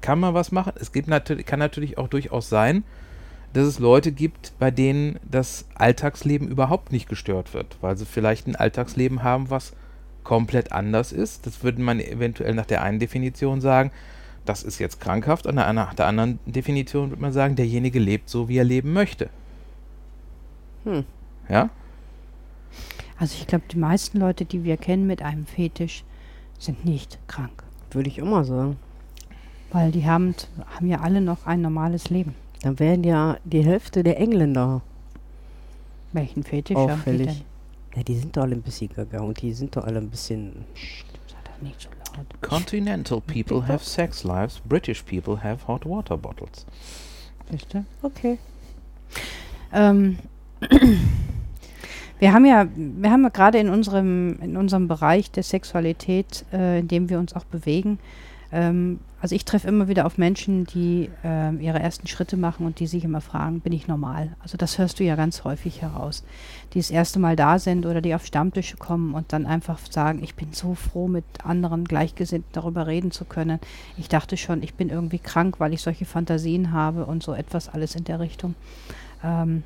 kann man was machen. Es gibt natürlich, kann natürlich auch durchaus sein, dass es Leute gibt, bei denen das Alltagsleben überhaupt nicht gestört wird, weil sie vielleicht ein Alltagsleben haben, was komplett anders ist. Das würde man eventuell nach der einen Definition sagen, das ist jetzt krankhaft. Und nach der anderen Definition würde man sagen, derjenige lebt so, wie er leben möchte. Hm. Ja? Also ich glaube, die meisten Leute, die wir kennen mit einem Fetisch, sind nicht krank. würde ich immer sagen. Weil die haben, haben ja alle noch ein normales Leben. Dann wären ja die Hälfte der Engländer. Welchen Fetisch haben die Auffällig. denn? Ja, die sind doch alle ein bisschen gaga und die sind doch alle ein bisschen. Nicht so laut. Continental people have sex lives, British people have hot water bottles. Siehst du? Okay. Ähm, wir haben ja, wir haben ja gerade in unserem, in unserem Bereich der Sexualität, äh, in dem wir uns auch bewegen, ähm, also ich treffe immer wieder auf Menschen, die ähm, ihre ersten Schritte machen und die sich immer fragen, bin ich normal? Also das hörst du ja ganz häufig heraus. Die das erste Mal da sind oder die auf Stammtische kommen und dann einfach sagen, ich bin so froh, mit anderen Gleichgesinnten darüber reden zu können. Ich dachte schon, ich bin irgendwie krank, weil ich solche Fantasien habe und so etwas alles in der Richtung. Ähm,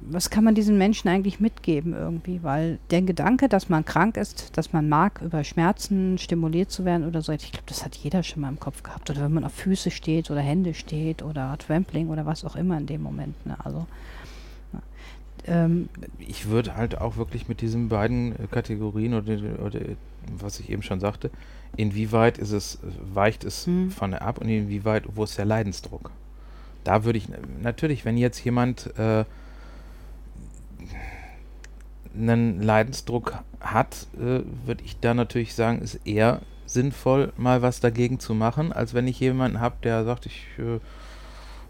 was kann man diesen Menschen eigentlich mitgeben irgendwie? Weil der Gedanke, dass man krank ist, dass man mag, über Schmerzen stimuliert zu werden oder so, ich glaube, das hat jeder schon mal im Kopf gehabt. Oder wenn man auf Füße steht oder Hände steht oder Trampling oder was auch immer in dem Moment. Ne? Also ähm, ich würde halt auch wirklich mit diesen beiden äh, Kategorien oder, oder, was ich eben schon sagte, inwieweit ist es, weicht es hm. von der ab und inwieweit, wo ist der Leidensdruck? Da würde ich natürlich, wenn jetzt jemand äh, einen Leidensdruck hat, äh, würde ich da natürlich sagen, ist eher sinnvoll, mal was dagegen zu machen, als wenn ich jemanden habe, der sagt, ich äh,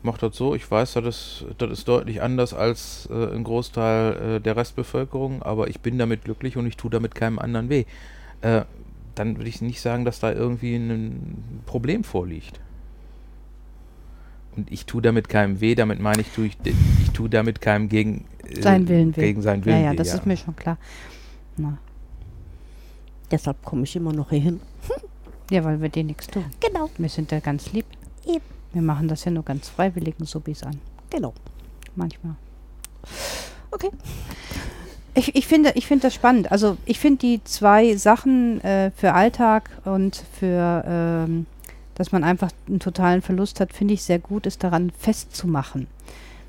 mache das so, ich weiß, das ist, das ist deutlich anders als äh, ein Großteil äh, der Restbevölkerung, aber ich bin damit glücklich und ich tue damit keinem anderen weh. Äh, dann würde ich nicht sagen, dass da irgendwie ein Problem vorliegt. Und ich tue damit keinem weh, damit meine ich, tue ich, ich tue damit keinem gegen, äh, sein Willen gegen seinen Willen Ja, ja, das weh, ist mir schon klar. Na. Deshalb komme ich immer noch hier hin. Ja, weil wir dir nichts tun. Genau. Wir sind ja ganz lieb. Eben. Wir machen das ja nur ganz freiwilligen Subis an. Genau. Manchmal. Okay. Ich, ich, finde, ich finde das spannend. Also ich finde die zwei Sachen äh, für Alltag und für ähm, dass man einfach einen totalen Verlust hat, finde ich sehr gut, ist daran festzumachen.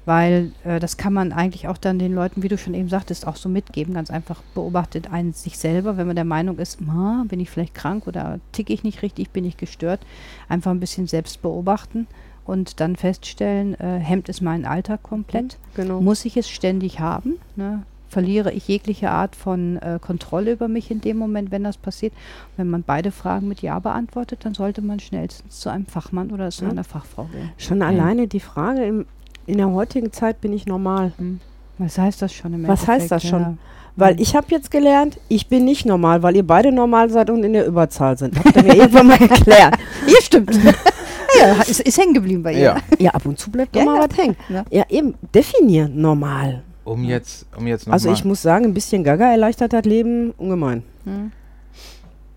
Weil äh, das kann man eigentlich auch dann den Leuten, wie du schon eben sagtest, auch so mitgeben. Ganz einfach beobachtet einen sich selber, wenn man der Meinung ist, bin ich vielleicht krank oder ticke ich nicht richtig, bin ich gestört. Einfach ein bisschen selbst beobachten und dann feststellen, äh, hemmt es meinen Alltag komplett? Mhm, genau. Muss ich es ständig haben? Ne? verliere ich jegliche Art von äh, Kontrolle über mich in dem Moment, wenn das passiert. Wenn man beide Fragen mit Ja beantwortet, dann sollte man schnellstens zu einem Fachmann oder zu ja. einer Fachfrau gehen. Schon alleine die Frage, im, in der heutigen Zeit bin ich normal. Hm. Was heißt das schon im Was Endeffekt? heißt das schon? Ja. Weil hm. ich habe jetzt gelernt, ich bin nicht normal, weil ihr beide normal seid und in der Überzahl sind. Habt ihr mir irgendwann mal erklärt. Hier stimmt. ja, ist, ist hängen geblieben bei ihr. Ja, ja ab und zu bleibt ja, mal was hängen. Ja. eben, definieren normal um ja. jetzt, um jetzt noch Also ich muss sagen, ein bisschen Gaga erleichtert das Leben ungemein. Hm.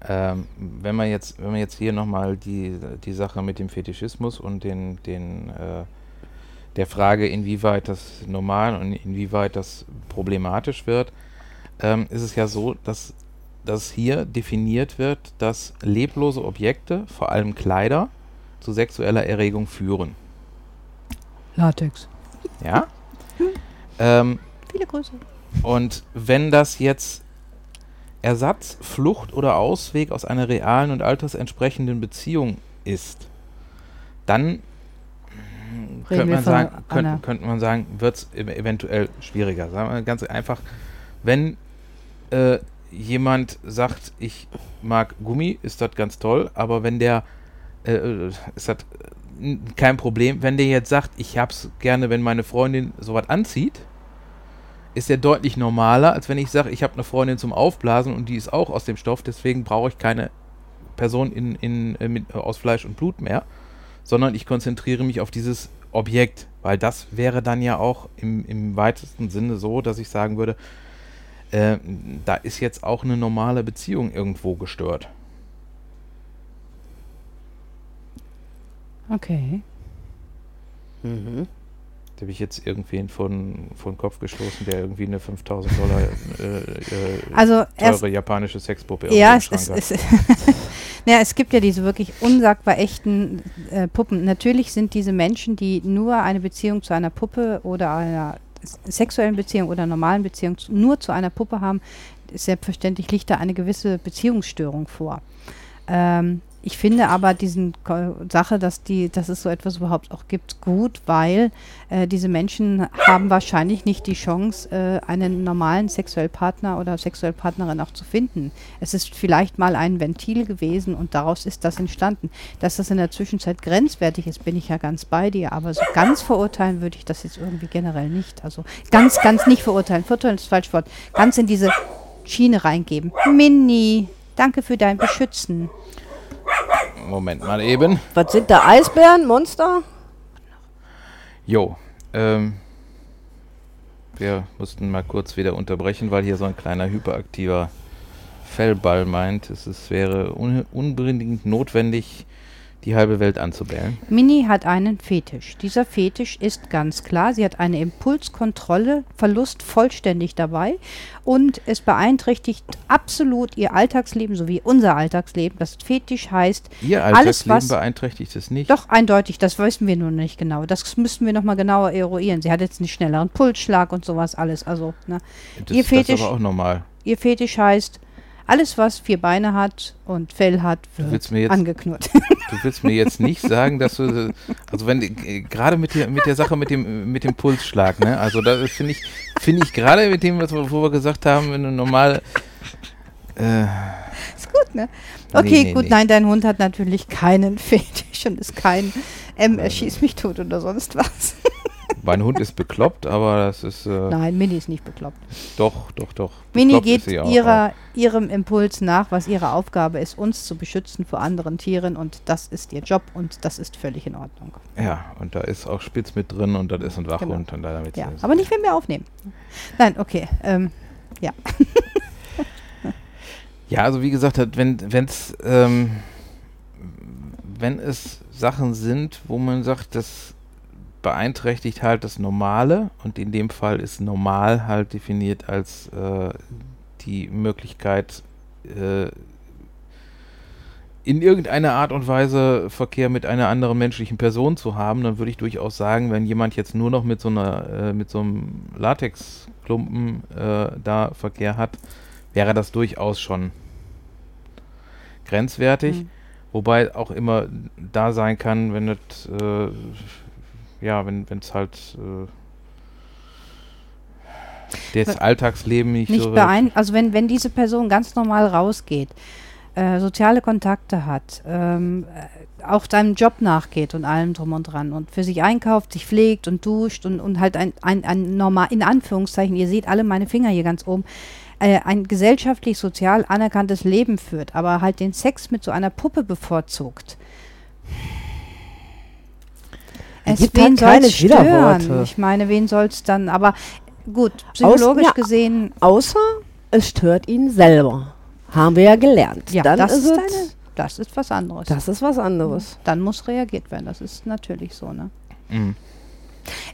Ähm, wenn man jetzt, wenn man jetzt hier nochmal die, die Sache mit dem Fetischismus und den, den äh, der Frage, inwieweit das normal und inwieweit das problematisch wird, ähm, ist es ja so, dass, dass hier definiert wird, dass leblose Objekte, vor allem Kleider, zu sexueller Erregung führen. Latex. Ja? Ähm, Viele Grüße. Und wenn das jetzt Ersatz, Flucht oder Ausweg aus einer realen und altersentsprechenden Beziehung ist, dann könnte man, sagen, könnte, könnte man sagen, wird es eventuell schwieriger. Sagen wir ganz einfach, wenn äh, jemand sagt, ich mag Gummi, ist das ganz toll, aber wenn der äh, äh ist das kein Problem, wenn der jetzt sagt, ich hab's gerne, wenn meine Freundin sowas anzieht, ist er deutlich normaler, als wenn ich sage, ich habe eine Freundin zum Aufblasen und die ist auch aus dem Stoff, deswegen brauche ich keine Person in, in, äh, mit, äh, aus Fleisch und Blut mehr, sondern ich konzentriere mich auf dieses Objekt, weil das wäre dann ja auch im, im weitesten Sinne so, dass ich sagen würde, äh, da ist jetzt auch eine normale Beziehung irgendwo gestört. Okay. Mhm habe ich jetzt irgendwen von, von Kopf gestoßen, der irgendwie eine 5000 Dollar äh, äh, also teure japanische Sexpuppe ja, es, es, es, naja, es gibt ja diese wirklich unsagbar echten äh, Puppen. Natürlich sind diese Menschen, die nur eine Beziehung zu einer Puppe oder einer sexuellen Beziehung oder normalen Beziehung nur zu einer Puppe haben, selbstverständlich liegt da eine gewisse Beziehungsstörung vor. Ähm, ich finde aber diesen Sache, dass die, dass es so etwas überhaupt auch gibt, gut, weil äh, diese Menschen haben wahrscheinlich nicht die Chance, äh, einen normalen Sexuellpartner oder Sexuellpartnerin auch zu finden. Es ist vielleicht mal ein Ventil gewesen und daraus ist das entstanden. Dass das in der Zwischenzeit grenzwertig ist, bin ich ja ganz bei dir, aber so ganz verurteilen würde ich das jetzt irgendwie generell nicht. Also ganz, ganz nicht verurteilen. Verurteilen ist das falsche Wort. Ganz in diese Schiene reingeben. Mini, danke für dein Beschützen. Moment mal eben. Was sind da Eisbären, Monster? Jo, ähm, wir mussten mal kurz wieder unterbrechen, weil hier so ein kleiner hyperaktiver Fellball meint, es ist, wäre un unbedingt notwendig, die halbe Welt anzubellen. Mini hat einen Fetisch. Dieser Fetisch ist ganz klar. Sie hat eine Impulskontrolle, Verlust vollständig dabei und es beeinträchtigt absolut ihr Alltagsleben sowie unser Alltagsleben. Das Fetisch heißt, Ihr Alles, was- beeinträchtigt es nicht. doch eindeutig, das wissen wir nur nicht genau. Das müssten wir nochmal genauer eruieren. Sie hat jetzt einen schnelleren Pulsschlag und sowas alles. Also, ne? das, ihr das Fetisch- ist aber auch normal. Ihr Fetisch heißt, alles was vier Beine hat und Fell hat, wird jetzt- angeknurrt. Du willst mir jetzt nicht sagen, dass du, also wenn, äh, gerade mit der, mit der Sache mit dem, mit dem Pulsschlag, ne, also da finde ich, finde ich gerade mit dem, was wir, wo wir gesagt haben, wenn du normal, äh, ist gut, ne? Okay, nee, gut, nee. nein, dein Hund hat natürlich keinen Fetisch und ist kein M, er schießt mich tot oder sonst was. Mein Hund ist bekloppt, aber das ist, äh, Nein, Mini ist nicht bekloppt. doch, doch, doch. Mini Bekloppt geht ihrer, ihrem Impuls nach, was ihre Aufgabe ist, uns zu beschützen vor anderen Tieren und das ist ihr Job und das ist völlig in Ordnung. Ja, und da ist auch Spitz mit drin und das ist ein Wachhund und damit Ja, aber nicht, wenn wir aufnehmen. Nein, okay. Ähm, Ja, also wie gesagt, wenn wenn's, ähm, wenn es Sachen sind, wo man sagt, das beeinträchtigt halt das Normale und in dem Fall ist normal halt definiert als äh, die Möglichkeit, äh, in irgendeiner Art und Weise Verkehr mit einer anderen menschlichen Person zu haben, dann würde ich durchaus sagen, wenn jemand jetzt nur noch mit so einer, äh, mit so einem Latexklumpen äh, da Verkehr hat, wäre das durchaus schon grenzwertig. hm. Wobei auch immer da sein kann, wenn es, äh, ja, wenn es halt äh, das Be- Alltagsleben nicht, nicht so beein also wenn, wenn diese Person ganz normal rausgeht, äh, soziale Kontakte hat, ähm, äh, auch seinem Job nachgeht und allem drum und dran und für sich einkauft, sich pflegt und duscht und, und halt ein, ein, ein normal, in Anführungszeichen, ihr seht alle meine Finger hier ganz oben, äh, ein gesellschaftlich, sozial anerkanntes Leben führt, aber halt den Sex mit so einer Puppe bevorzugt. Es gibt wen halt keine stören? Widerworte. Ich meine, wen soll's dann, aber gut, psychologisch ja, gesehen Außer es stört ihn selber. Haben wir ja gelernt. Ja, Dann das ist ist, es, eine, das ist was anderes. das ist was anderes. Dann muss reagiert werden. Das ist natürlich so, ne? Mhm.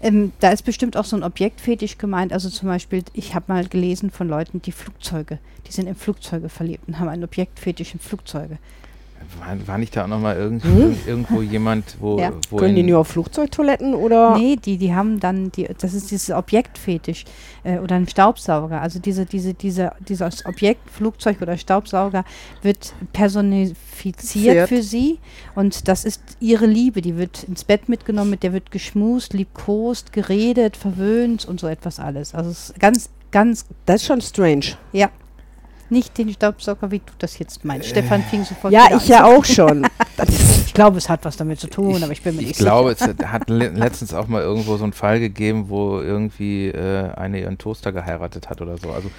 Ähm, da ist bestimmt auch so ein Objektfetisch gemeint. Also zum Beispiel, ich habe mal gelesen von Leuten, die Flugzeuge, die sind in Flugzeuge verliebt und haben einen Objektfetisch in Flugzeuge. War, war nicht da auch nochmal irgend, Hm? irgendwo jemand, wo, Ja. wo Können die nur auf Flugzeugtoiletten oder? Nee, die, die haben dann, die, das ist dieses Objektfetisch äh, oder ein Staubsauger. Also diese, diese, diese, dieses Objekt, Flugzeug oder Staubsauger wird personifiziert Fiziert. für sie und das ist ihre Liebe. Die wird ins Bett mitgenommen, mit der wird geschmust, liebkost, geredet, verwöhnt und so etwas alles. Also es ist ganz, ganz, Das ist schon strange. ja. Nicht den Staubsauger, wie du das jetzt meinst. Stefan fing sofort Ja, ich an ja auch schon. Ich glaube, es hat was damit zu tun, aber ich bin mir ich nicht glaube, sicher. es hat le letztens auch mal irgendwo so einen Fall gegeben, wo irgendwie äh, eine ihren Toaster geheiratet hat oder so. Also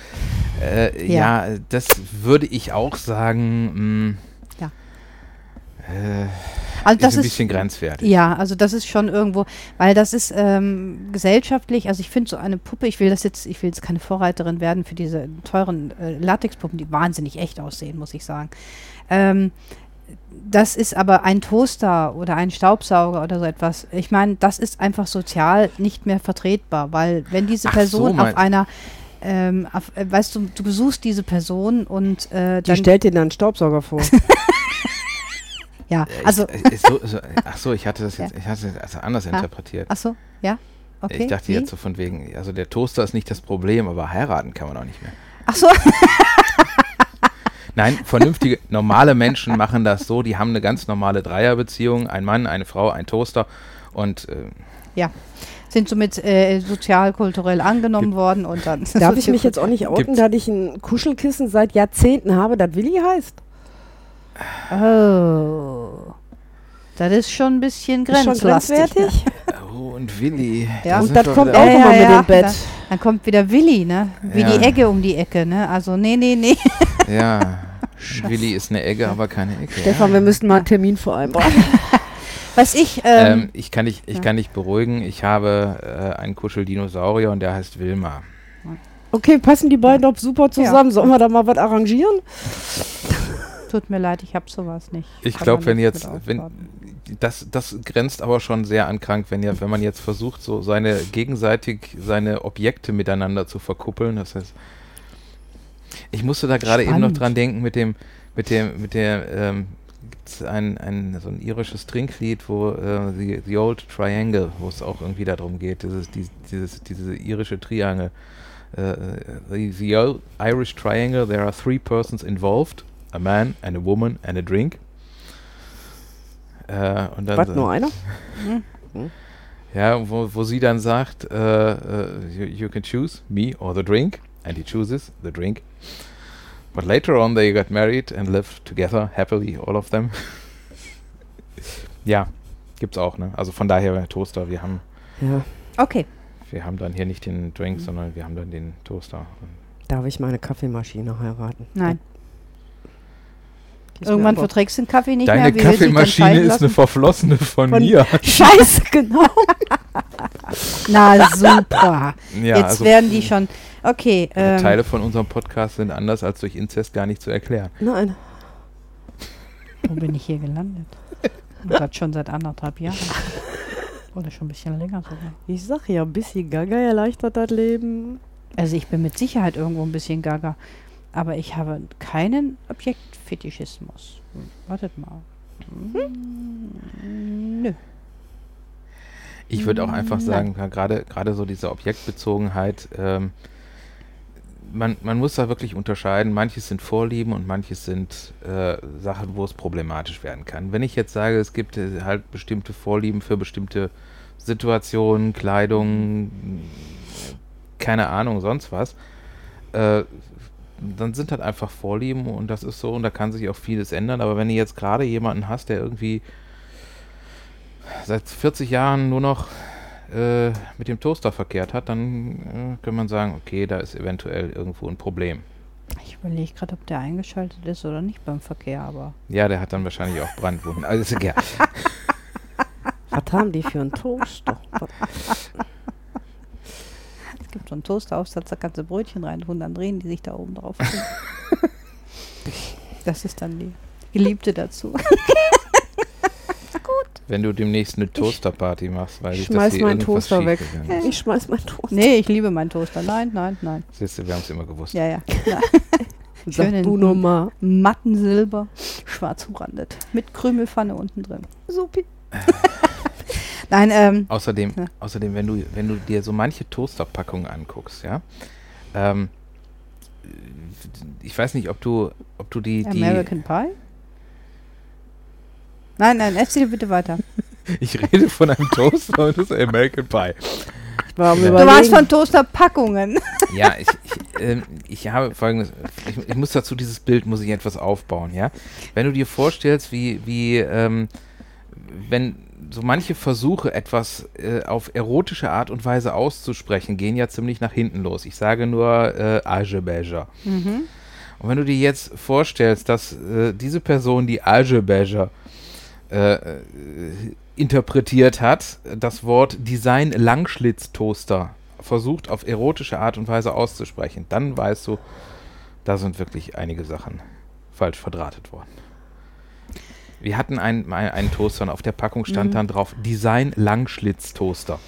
äh, ja. Ja. das würde ich auch sagen. Mh, Ja. Äh, Also ist das ein ist bisschen grenzwertig. Ja, also das ist schon irgendwo, weil das ist ähm, gesellschaftlich, also ich finde so eine Puppe, ich will das jetzt, ich will jetzt keine Vorreiterin werden für diese teuren äh, Latexpuppen, die wahnsinnig echt aussehen, muss ich sagen. Ähm, das ist aber ein Toaster oder ein Staubsauger oder so etwas. Ich meine, das ist einfach sozial nicht mehr vertretbar, weil wenn diese Ach so, Person meinst- auf einer, ähm, auf, äh, weißt du, du besuchst diese Person und äh, die dann, stellt dir dann einen Staubsauger vor. ja, Äh, also, ich, äh, so, so, ach so, ich hatte das Ja. jetzt, ich hatte das also anders Ah, interpretiert. ach so, ja, okay. ich dachte wie? jetzt so von wegen, also der Toaster ist nicht das Problem, aber heiraten kann man auch nicht mehr. Ach so, Nein, vernünftige, normale Menschen machen das so, die haben eine ganz normale Dreierbeziehung, ein Mann, eine Frau, ein Toaster und äh, sind somit äh, sozial-kulturell angenommen worden und dann. Darf ich mich jetzt auch nicht outen, Gibt's- da ich ein Kuschelkissen seit Jahrzehnten habe, das Willi heißt? Oh. Das ist schon ein bisschen Ist schon grenzlastig. grenzwertig? oh, und Willi. Ja. da Und das kommt auch Ja, immer ja, mit ja, dem Bett. da- Dann kommt wieder Willi, ne? Wie Ja. die Egge um die Ecke, ne? Also, nee, nee, nee. Ja, Willi ist eine Egge, aber keine Ecke. Stefan, wir müssten mal einen Termin vereinbaren. Was ich, Ähm, ähm, ich kann dich, ich ja. kann dich beruhigen. Ich habe äh, einen Kuscheldinosaurier und der heißt Wilma. Okay, passen die beiden doch super zusammen. Sollen wir da mal was arrangieren? Tut mir leid, ich habe sowas nicht. Ich glaube, wenn jetzt, wenn das, das grenzt aber schon sehr an krank, wenn ja, wenn man jetzt versucht, so seine gegenseitig seine Objekte miteinander zu verkuppeln. Das heißt, ich musste da gerade eben noch dran denken mit dem, mit dem, mit der, ähm, gibt's ein, ein so ein irisches Trinklied, wo äh, the, the Old Triangle, wo es auch irgendwie darum geht, dieses, dieses, dieses diese irische Triangel. Äh, the, the old Irish Triangle, there are three persons involved, a man and a woman and a drink. Äh, und dann Was, nur einer? ja, wo, wo sie dann sagt, äh, you, you can choose me or the drink, and he chooses the drink. But later on they got married and lived together happily, all of them. ja, gibt's auch, ne? Also von daher Toaster, wir haben, Ja. Okay, wir haben dann hier nicht den Mhm. Drink, sondern wir haben dann den Toaster. Darf ich meine Kaffeemaschine heiraten? nein. Irgendwann verträgst du den Kaffee nicht Deine mehr. Dann Kaffeemaschine ist eine verflossene von, Von- mir. Scheiße, genau. Na super. Ja, Jetzt also werden die schon. Okay, ähm, Teile von unserem Podcast sind anders als durch Inzest gar nicht zu erklären. Nein. wo bin ich hier gelandet? Und das schon seit anderthalb Jahren. Oder schon ein bisschen länger sogar. Ich sag ja, ein bisschen Gaga erleichtert das Leben. Also ich bin mit Sicherheit irgendwo ein bisschen gaga. Aber ich habe keinen Objektfetischismus. Hm, Wartet mal. Hm, Nö. Ich würde auch einfach sagen, gerade so diese Objektbezogenheit, ähm, man, man muss da wirklich unterscheiden. Manches sind Vorlieben und manches sind äh, Sachen, wo es problematisch werden kann. Wenn ich jetzt sage, es gibt äh, halt bestimmte Vorlieben für bestimmte Situationen, Kleidung, keine Ahnung, sonst was, äh, dann sind halt einfach Vorlieben und das ist so und da kann sich auch vieles ändern. Aber wenn du jetzt gerade jemanden hast, der irgendwie seit 40 Jahren nur noch äh, mit dem Toaster verkehrt hat, dann äh, kann man sagen, okay, da ist eventuell irgendwo ein Problem. Ich überlege gerade, ob der eingeschaltet ist oder nicht beim Verkehr, aber Ja, der hat dann wahrscheinlich auch Brandwunden. Also ist egal. Was haben die für einen Toaster? Es gibt so einen Toasteraufsatz, da kannst du Brötchen rein tun, dann drehen die sich da oben drauf. das ist dann die Geliebte dazu. Wenn du demnächst eine Toasterparty machst, weil Ich ich schmeiß hier meinen Toaster weg. ist. Ich schmeiß meinen Toaster. Nee, ich liebe meinen Toaster. Nein, nein, nein. Siehst du, wir haben es immer gewusst. Ja, ja. ja. Sag du nochmal. Matten Silber, schwarz umrandet. Mit Krümelpfanne unten drin. Supi. Nein, ähm, Außerdem, Ja. außerdem, wenn du, wenn du dir so manche Toasterpackungen anguckst, ja, ähm, ich weiß nicht, ob du, ob du die, die, American Pie? Nein, nein, erzähl bitte weiter. ich rede von einem Toaster und das ist American Pie. Du warst von Toasterpackungen. Ja, ich, ich, ähm, ich habe folgendes, ich, ich muss dazu dieses Bild, muss ich etwas aufbauen, ja. Wenn du dir vorstellst, wie, wie, ähm, wenn so manche Versuche, etwas äh, auf erotische Art und Weise auszusprechen, gehen ja ziemlich nach hinten los. Ich sage nur äh, Azerbaijan. Mhm. Und wenn du dir jetzt vorstellst, dass äh, diese Person, die Azerbaijan äh, äh, interpretiert hat, das Wort Design Langschlitztoaster versucht auf erotische Art und Weise auszusprechen, dann weißt du, da sind wirklich einige Sachen falsch verdrahtet worden. Wir hatten einen, ein- einen Toaster und auf der Packung stand Mhm. dann drauf Design Langschlitztoaster.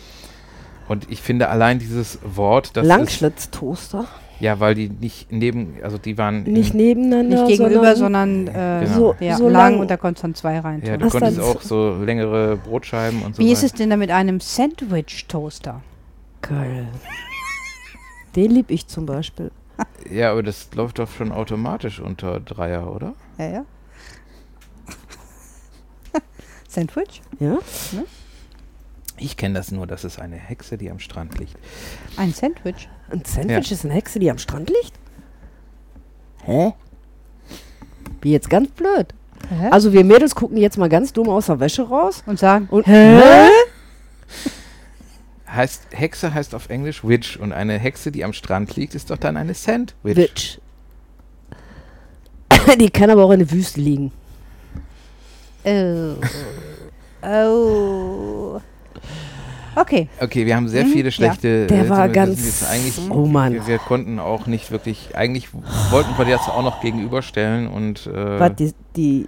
Und ich finde allein dieses Wort, das ist, Langschlitztoaster. ja, weil die nicht neben, also die waren Nicht nebeneinander. Nicht gegenüber, sondern sondern, äh, Genau. so, ja, so lang lang. und da konntest du dann zwei rein. Ja, du Hast konntest auch so längere Brotscheiben und so Wie ist es denn da mit einem Sandwich-Toaster? Geil. Den lieb ich zum Beispiel. Ja, aber das läuft doch schon automatisch unter Dreier, oder? Ja, ja. Sandwich? Ja? Ich kenne das nur, das ist eine Hexe, die am Strand liegt. Ein Sandwich? Ein Sandwich ist eine Hexe, die am Strand liegt? Hä? Wie jetzt ganz blöd. Hä? Also wir Mädels gucken jetzt mal ganz dumm aus der Wäsche raus. und sagen, Und Hä? Heißt, Hexe heißt auf Englisch Witch und eine Hexe, die am Strand liegt, ist doch dann eine Sandwich. Witch. die kann aber auch in der Wüste liegen. Oh. oh. Okay. Okay, wir haben sehr Mhm, viele ja. schlechte. Der äh, war ganz- Oh Mann. Wir, wir konnten auch nicht wirklich. Eigentlich wollten wir das auch noch gegenüberstellen und. Äh, Was, die, die,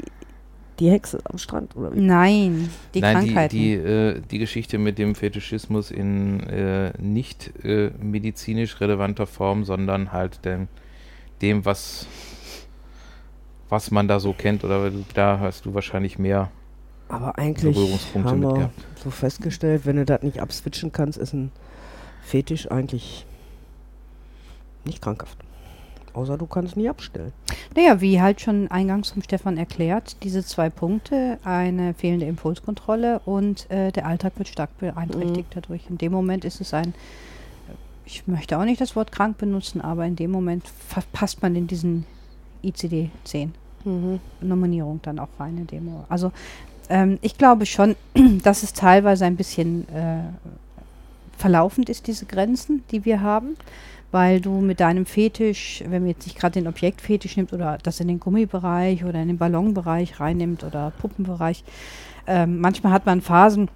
die Hexe am Strand, oder wie? Nein, die Nein, Krankheiten. Die, die, äh, die Geschichte mit dem Fetischismus in äh, nicht äh, medizinisch relevanter Form, sondern halt dem, dem was, was man da so kennt. Oder da hast du wahrscheinlich mehr. Aber eigentlich Berührungspunkte haben mit wir gehabt. so festgestellt, wenn du das nicht abswitchen kannst, ist ein Fetisch eigentlich nicht krankhaft. Außer du kannst nie abstellen. Naja, wie halt schon eingangs vom Stefan erklärt, diese zwei Punkte, eine fehlende Impulskontrolle und äh, der Alltag wird stark beeinträchtigt dadurch. In dem Moment ist es ein, ich möchte auch nicht das Wort krank benutzen, aber in dem Moment passt man in diesen ICD-10 Nominierung dann auch rein in dem Mo- Also ähm, ich glaube schon, dass es teilweise ein bisschen äh, verlaufend ist, diese Grenzen, die wir haben, weil du mit deinem Fetisch, wenn man jetzt nicht gerade den Objektfetisch nimmt oder das in den Gummibereich oder in den Ballonbereich reinnimmt oder Puppenbereich, ähm, manchmal hat man Phasen,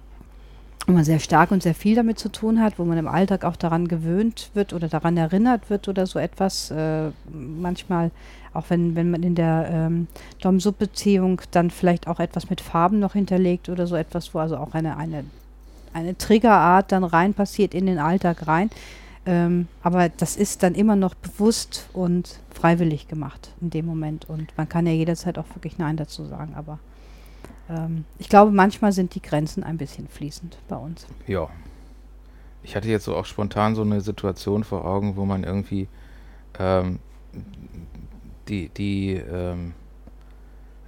wo man sehr stark und sehr viel damit zu tun hat, wo man im Alltag auch daran gewöhnt wird oder daran erinnert wird oder so etwas. Äh, manchmal, auch wenn, wenn man in der ähm, Dom-Sub-Beziehung dann vielleicht auch etwas mit Farben noch hinterlegt oder so etwas, wo also auch eine, eine, eine Triggerart dann rein passiert in den Alltag rein. Ähm, aber das ist dann immer noch bewusst und freiwillig gemacht in dem Moment. Und man kann ja jederzeit auch wirklich Nein dazu sagen. Aber ähm, ich glaube, manchmal sind die Grenzen ein bisschen fließend bei uns. Ja. Ich hatte jetzt so auch spontan so eine Situation vor Augen, wo man irgendwie ähm, die, die ähm,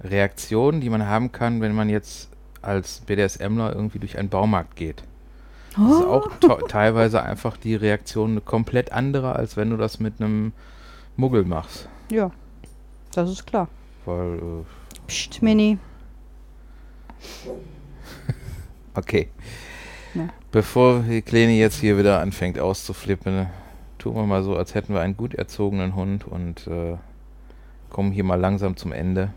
Reaktion, die man haben kann, wenn man jetzt als BDSMler irgendwie durch einen Baumarkt geht. Das ist auch to- teilweise einfach die Reaktion eine komplett andere, als wenn du das mit einem Muggel machst. Ja, das ist klar. Weil, äh, Psst, Mini. okay. Ja. Bevor die Kleine jetzt hier wieder anfängt auszuflippen, tun wir mal so, als hätten wir einen gut erzogenen Hund und äh, kommen hier mal langsam zum Ende.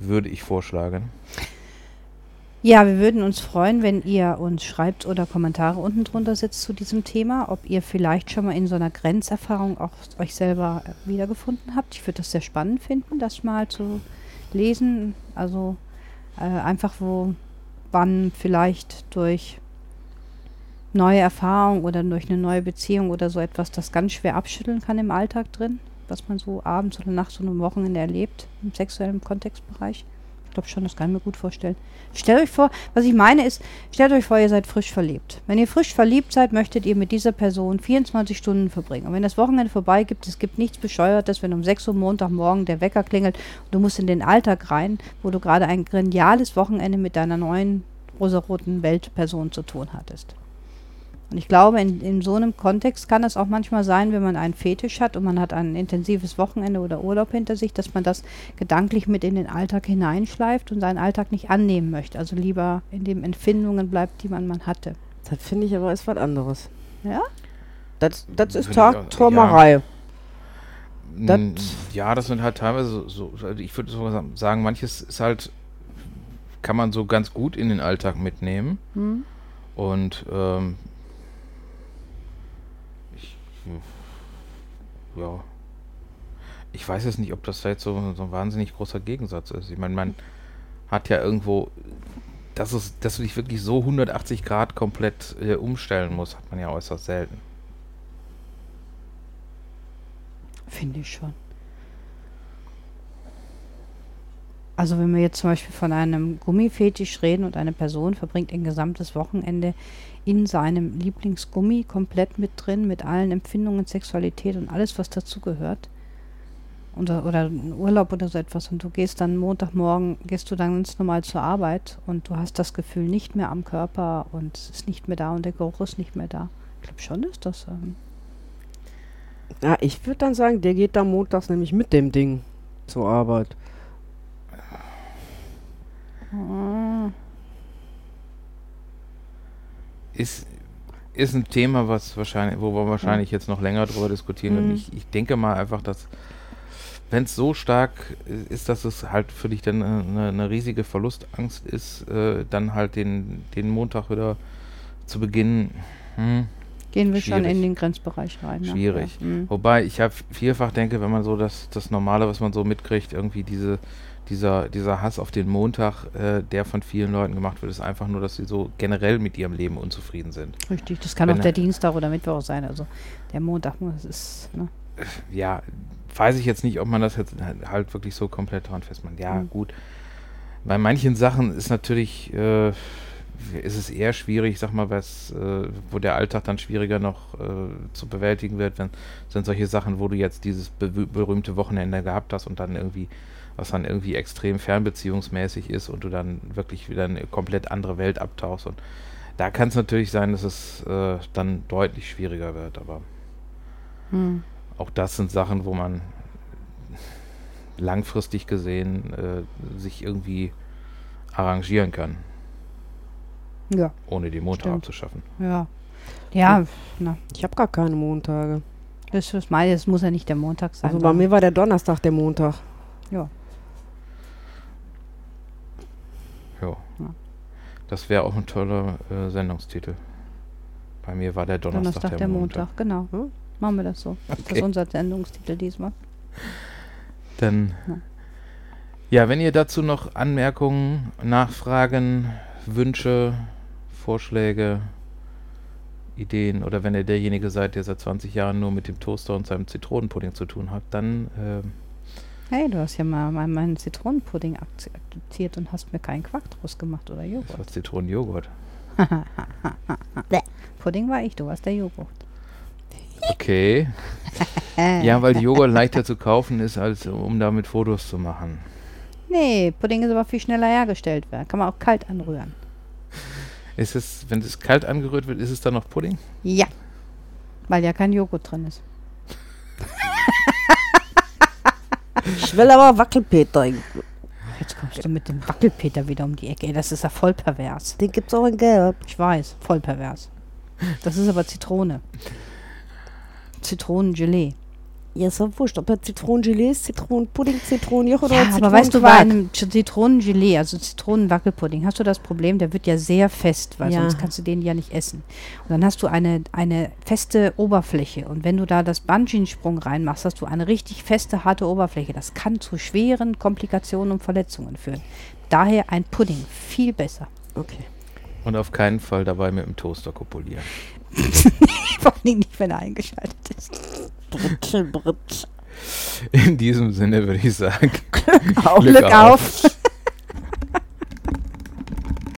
Würde ich vorschlagen. Ja, wir würden uns freuen, wenn ihr uns schreibt oder Kommentare unten drunter setzt zu diesem Thema, ob ihr vielleicht schon mal in so einer Grenzerfahrung auch euch selber wiedergefunden habt. Ich würde das sehr spannend finden, das mal zu lesen. Also äh, einfach, wo wann vielleicht durch neue Erfahrung oder durch eine neue Beziehung oder so etwas das ganz schwer abschütteln kann im Alltag drin, was man so abends oder nachts oder am Wochenende erlebt im sexuellen Kontextbereich. Ich glaube schon, das kann ich mir gut vorstellen. Stellt euch vor, was ich meine ist, stellt euch vor, ihr seid frisch verliebt. Wenn ihr frisch verliebt seid, möchtet ihr mit dieser Person 24 Stunden verbringen. Und wenn das Wochenende vorbei gibt, es gibt nichts Bescheuertes, wenn um 6 Uhr Montagmorgen der Wecker klingelt und du musst in den Alltag rein, wo du gerade ein geniales Wochenende mit deiner neuen rosaroten Weltperson zu tun hattest. Und ich glaube, in, in so einem Kontext kann es auch manchmal sein, wenn man einen Fetisch hat und man hat ein intensives Wochenende oder Urlaub hinter sich, dass man das gedanklich mit in den Alltag hineinschleift und seinen Alltag nicht annehmen möchte. Also lieber in den Empfindungen bleibt, die man, man hatte. Das finde ich aber ist was anderes. Ja? Das, das ist Tagträumerei. Das- Mm, ja, das sind halt teilweise so, so also ich würde so sagen, manches ist halt, kann man so ganz gut in den Alltag mitnehmen. Hm? Und ähm, ja, ich weiß jetzt nicht, ob das da jetzt so, so ein wahnsinnig großer Gegensatz ist. Ich meine, man hat ja irgendwo, dass, es, dass du dich wirklich so 180 Grad komplett äh, umstellen musst, hat man ja äußerst selten. Finde ich schon. Also wenn wir jetzt zum Beispiel von einem Gummifetisch reden und eine Person verbringt ein gesamtes Wochenende in seinem Lieblingsgummi komplett mit drin, mit allen Empfindungen, Sexualität und alles, was dazugehört. Oder, oder Urlaub oder so etwas und du gehst dann Montagmorgen, gehst du dann ganz normal zur Arbeit und du hast das Gefühl nicht mehr am Körper und es ist nicht mehr da und der Geruch ist nicht mehr da. Ich glaube schon, dass das ähm, Ja, ich würde dann sagen, der geht da montags nämlich mit dem Ding zur Arbeit. Ist, ist ein Thema, was wahrscheinlich, wo wir wahrscheinlich jetzt noch länger drüber diskutieren. Und Mhm. ich, ich denke mal einfach, dass wenn es so stark ist, dass es halt für dich dann eine, eine riesige Verlustangst ist, äh, dann halt den, den Montag wieder zu Beginn hm, Gehen wir schon Schwierig. in den Grenzbereich rein. ne? Schwierig. Ja. Mhm. Wobei ich habe vielfach denke, wenn man so das, das Normale, was man so mitkriegt, irgendwie diese, dieser, dieser Hass auf den Montag, äh, der von vielen Leuten gemacht wird, ist einfach nur, dass sie so generell mit ihrem Leben unzufrieden sind. Richtig, das kann Wenn auch er- der Dienstag oder Mittwoch sein. Also der Montag, das ist. Ne? Ja, weiß ich jetzt nicht, ob man das jetzt halt- halt wirklich so komplett dran festmacht. Ja, Mhm. gut. Bei manchen Sachen ist natürlich, äh, ist es eher schwierig, sag mal, was, äh, wo der Alltag dann schwieriger noch äh, zu bewältigen wird, wenn sind solche Sachen, wo du jetzt dieses be berühmte Wochenende gehabt hast und dann irgendwie, was dann irgendwie extrem fernbeziehungsmäßig ist und du dann wirklich wieder eine komplett andere Welt abtauchst und da kann es natürlich sein, dass es äh, dann deutlich schwieriger wird, aber Hm. auch das sind Sachen, wo man langfristig gesehen äh, sich irgendwie arrangieren kann, Ja, ohne die Montag Stimmt. abzuschaffen. ja. Ja, na, Ich habe gar keine Montage. das ist es muss ja nicht der Montag sein. Also bei mir war der Donnerstag der Montag. Ja. Ja. Ja. Das wäre auch ein toller äh, Sendungstitel. Bei mir war der Donnerstag, Donnerstag, der, Montag. genau. Hm? Machen wir das so. Das Okay. ist unser Sendungstitel diesmal. Dann, Ja. ja, wenn ihr dazu noch Anmerkungen, Nachfragen, Wünsche, Vorschläge, Ideen oder wenn ihr derjenige seid, der seit 20 Jahren nur mit dem Toaster und seinem Zitronenpudding zu tun hat, dann ähm, Hey, du hast ja mal mein- meinen Zitronenpudding akze- akzeptiert und hast mir keinen Quark draus gemacht oder das Joghurt. war Zitronenjoghurt. Pudding war ich, du warst der Joghurt. Okay. Ja, weil Joghurt leichter zu kaufen ist, als um damit Fotos zu machen. Nee, Pudding ist aber viel schneller hergestellt werden. Kann man auch kalt anrühren. Ist es, wenn es kalt angerührt wird, ist es dann noch Pudding? Ja. Weil ja kein Joghurt drin ist. Ich will aber Wackelpeter. Jetzt kommst du mit dem Wackelpeter wieder um die Ecke. Ey, Das ist ja voll pervers. Den gibt's auch in Gelb. Ich weiß, voll pervers. Das ist aber Zitrone. Zitronengelee. Ja, ist doch wurscht, ob er Zitronengelee ist, Zitronenpudding, Zitronenjoghurt Ja, oder aber weißt du, bei einem Zitronengelee, also Zitronenwackelpudding, hast du das Problem, der wird ja sehr fest, weil Ja. sonst kannst du den ja nicht essen. Und dann hast du eine, eine feste Oberfläche. Und wenn du da das Bungee-Sprung reinmachst, hast du eine richtig feste, harte Oberfläche. Das kann zu schweren Komplikationen und Verletzungen führen. Daher ein Pudding viel besser. Okay. Und auf keinen Fall dabei mit dem Toaster kopulieren. Vor allem nicht, wenn er eingeschaltet ist. Brutsch, brutsch. In diesem Sinne würde ich sagen, Glück, Glück auf. auf.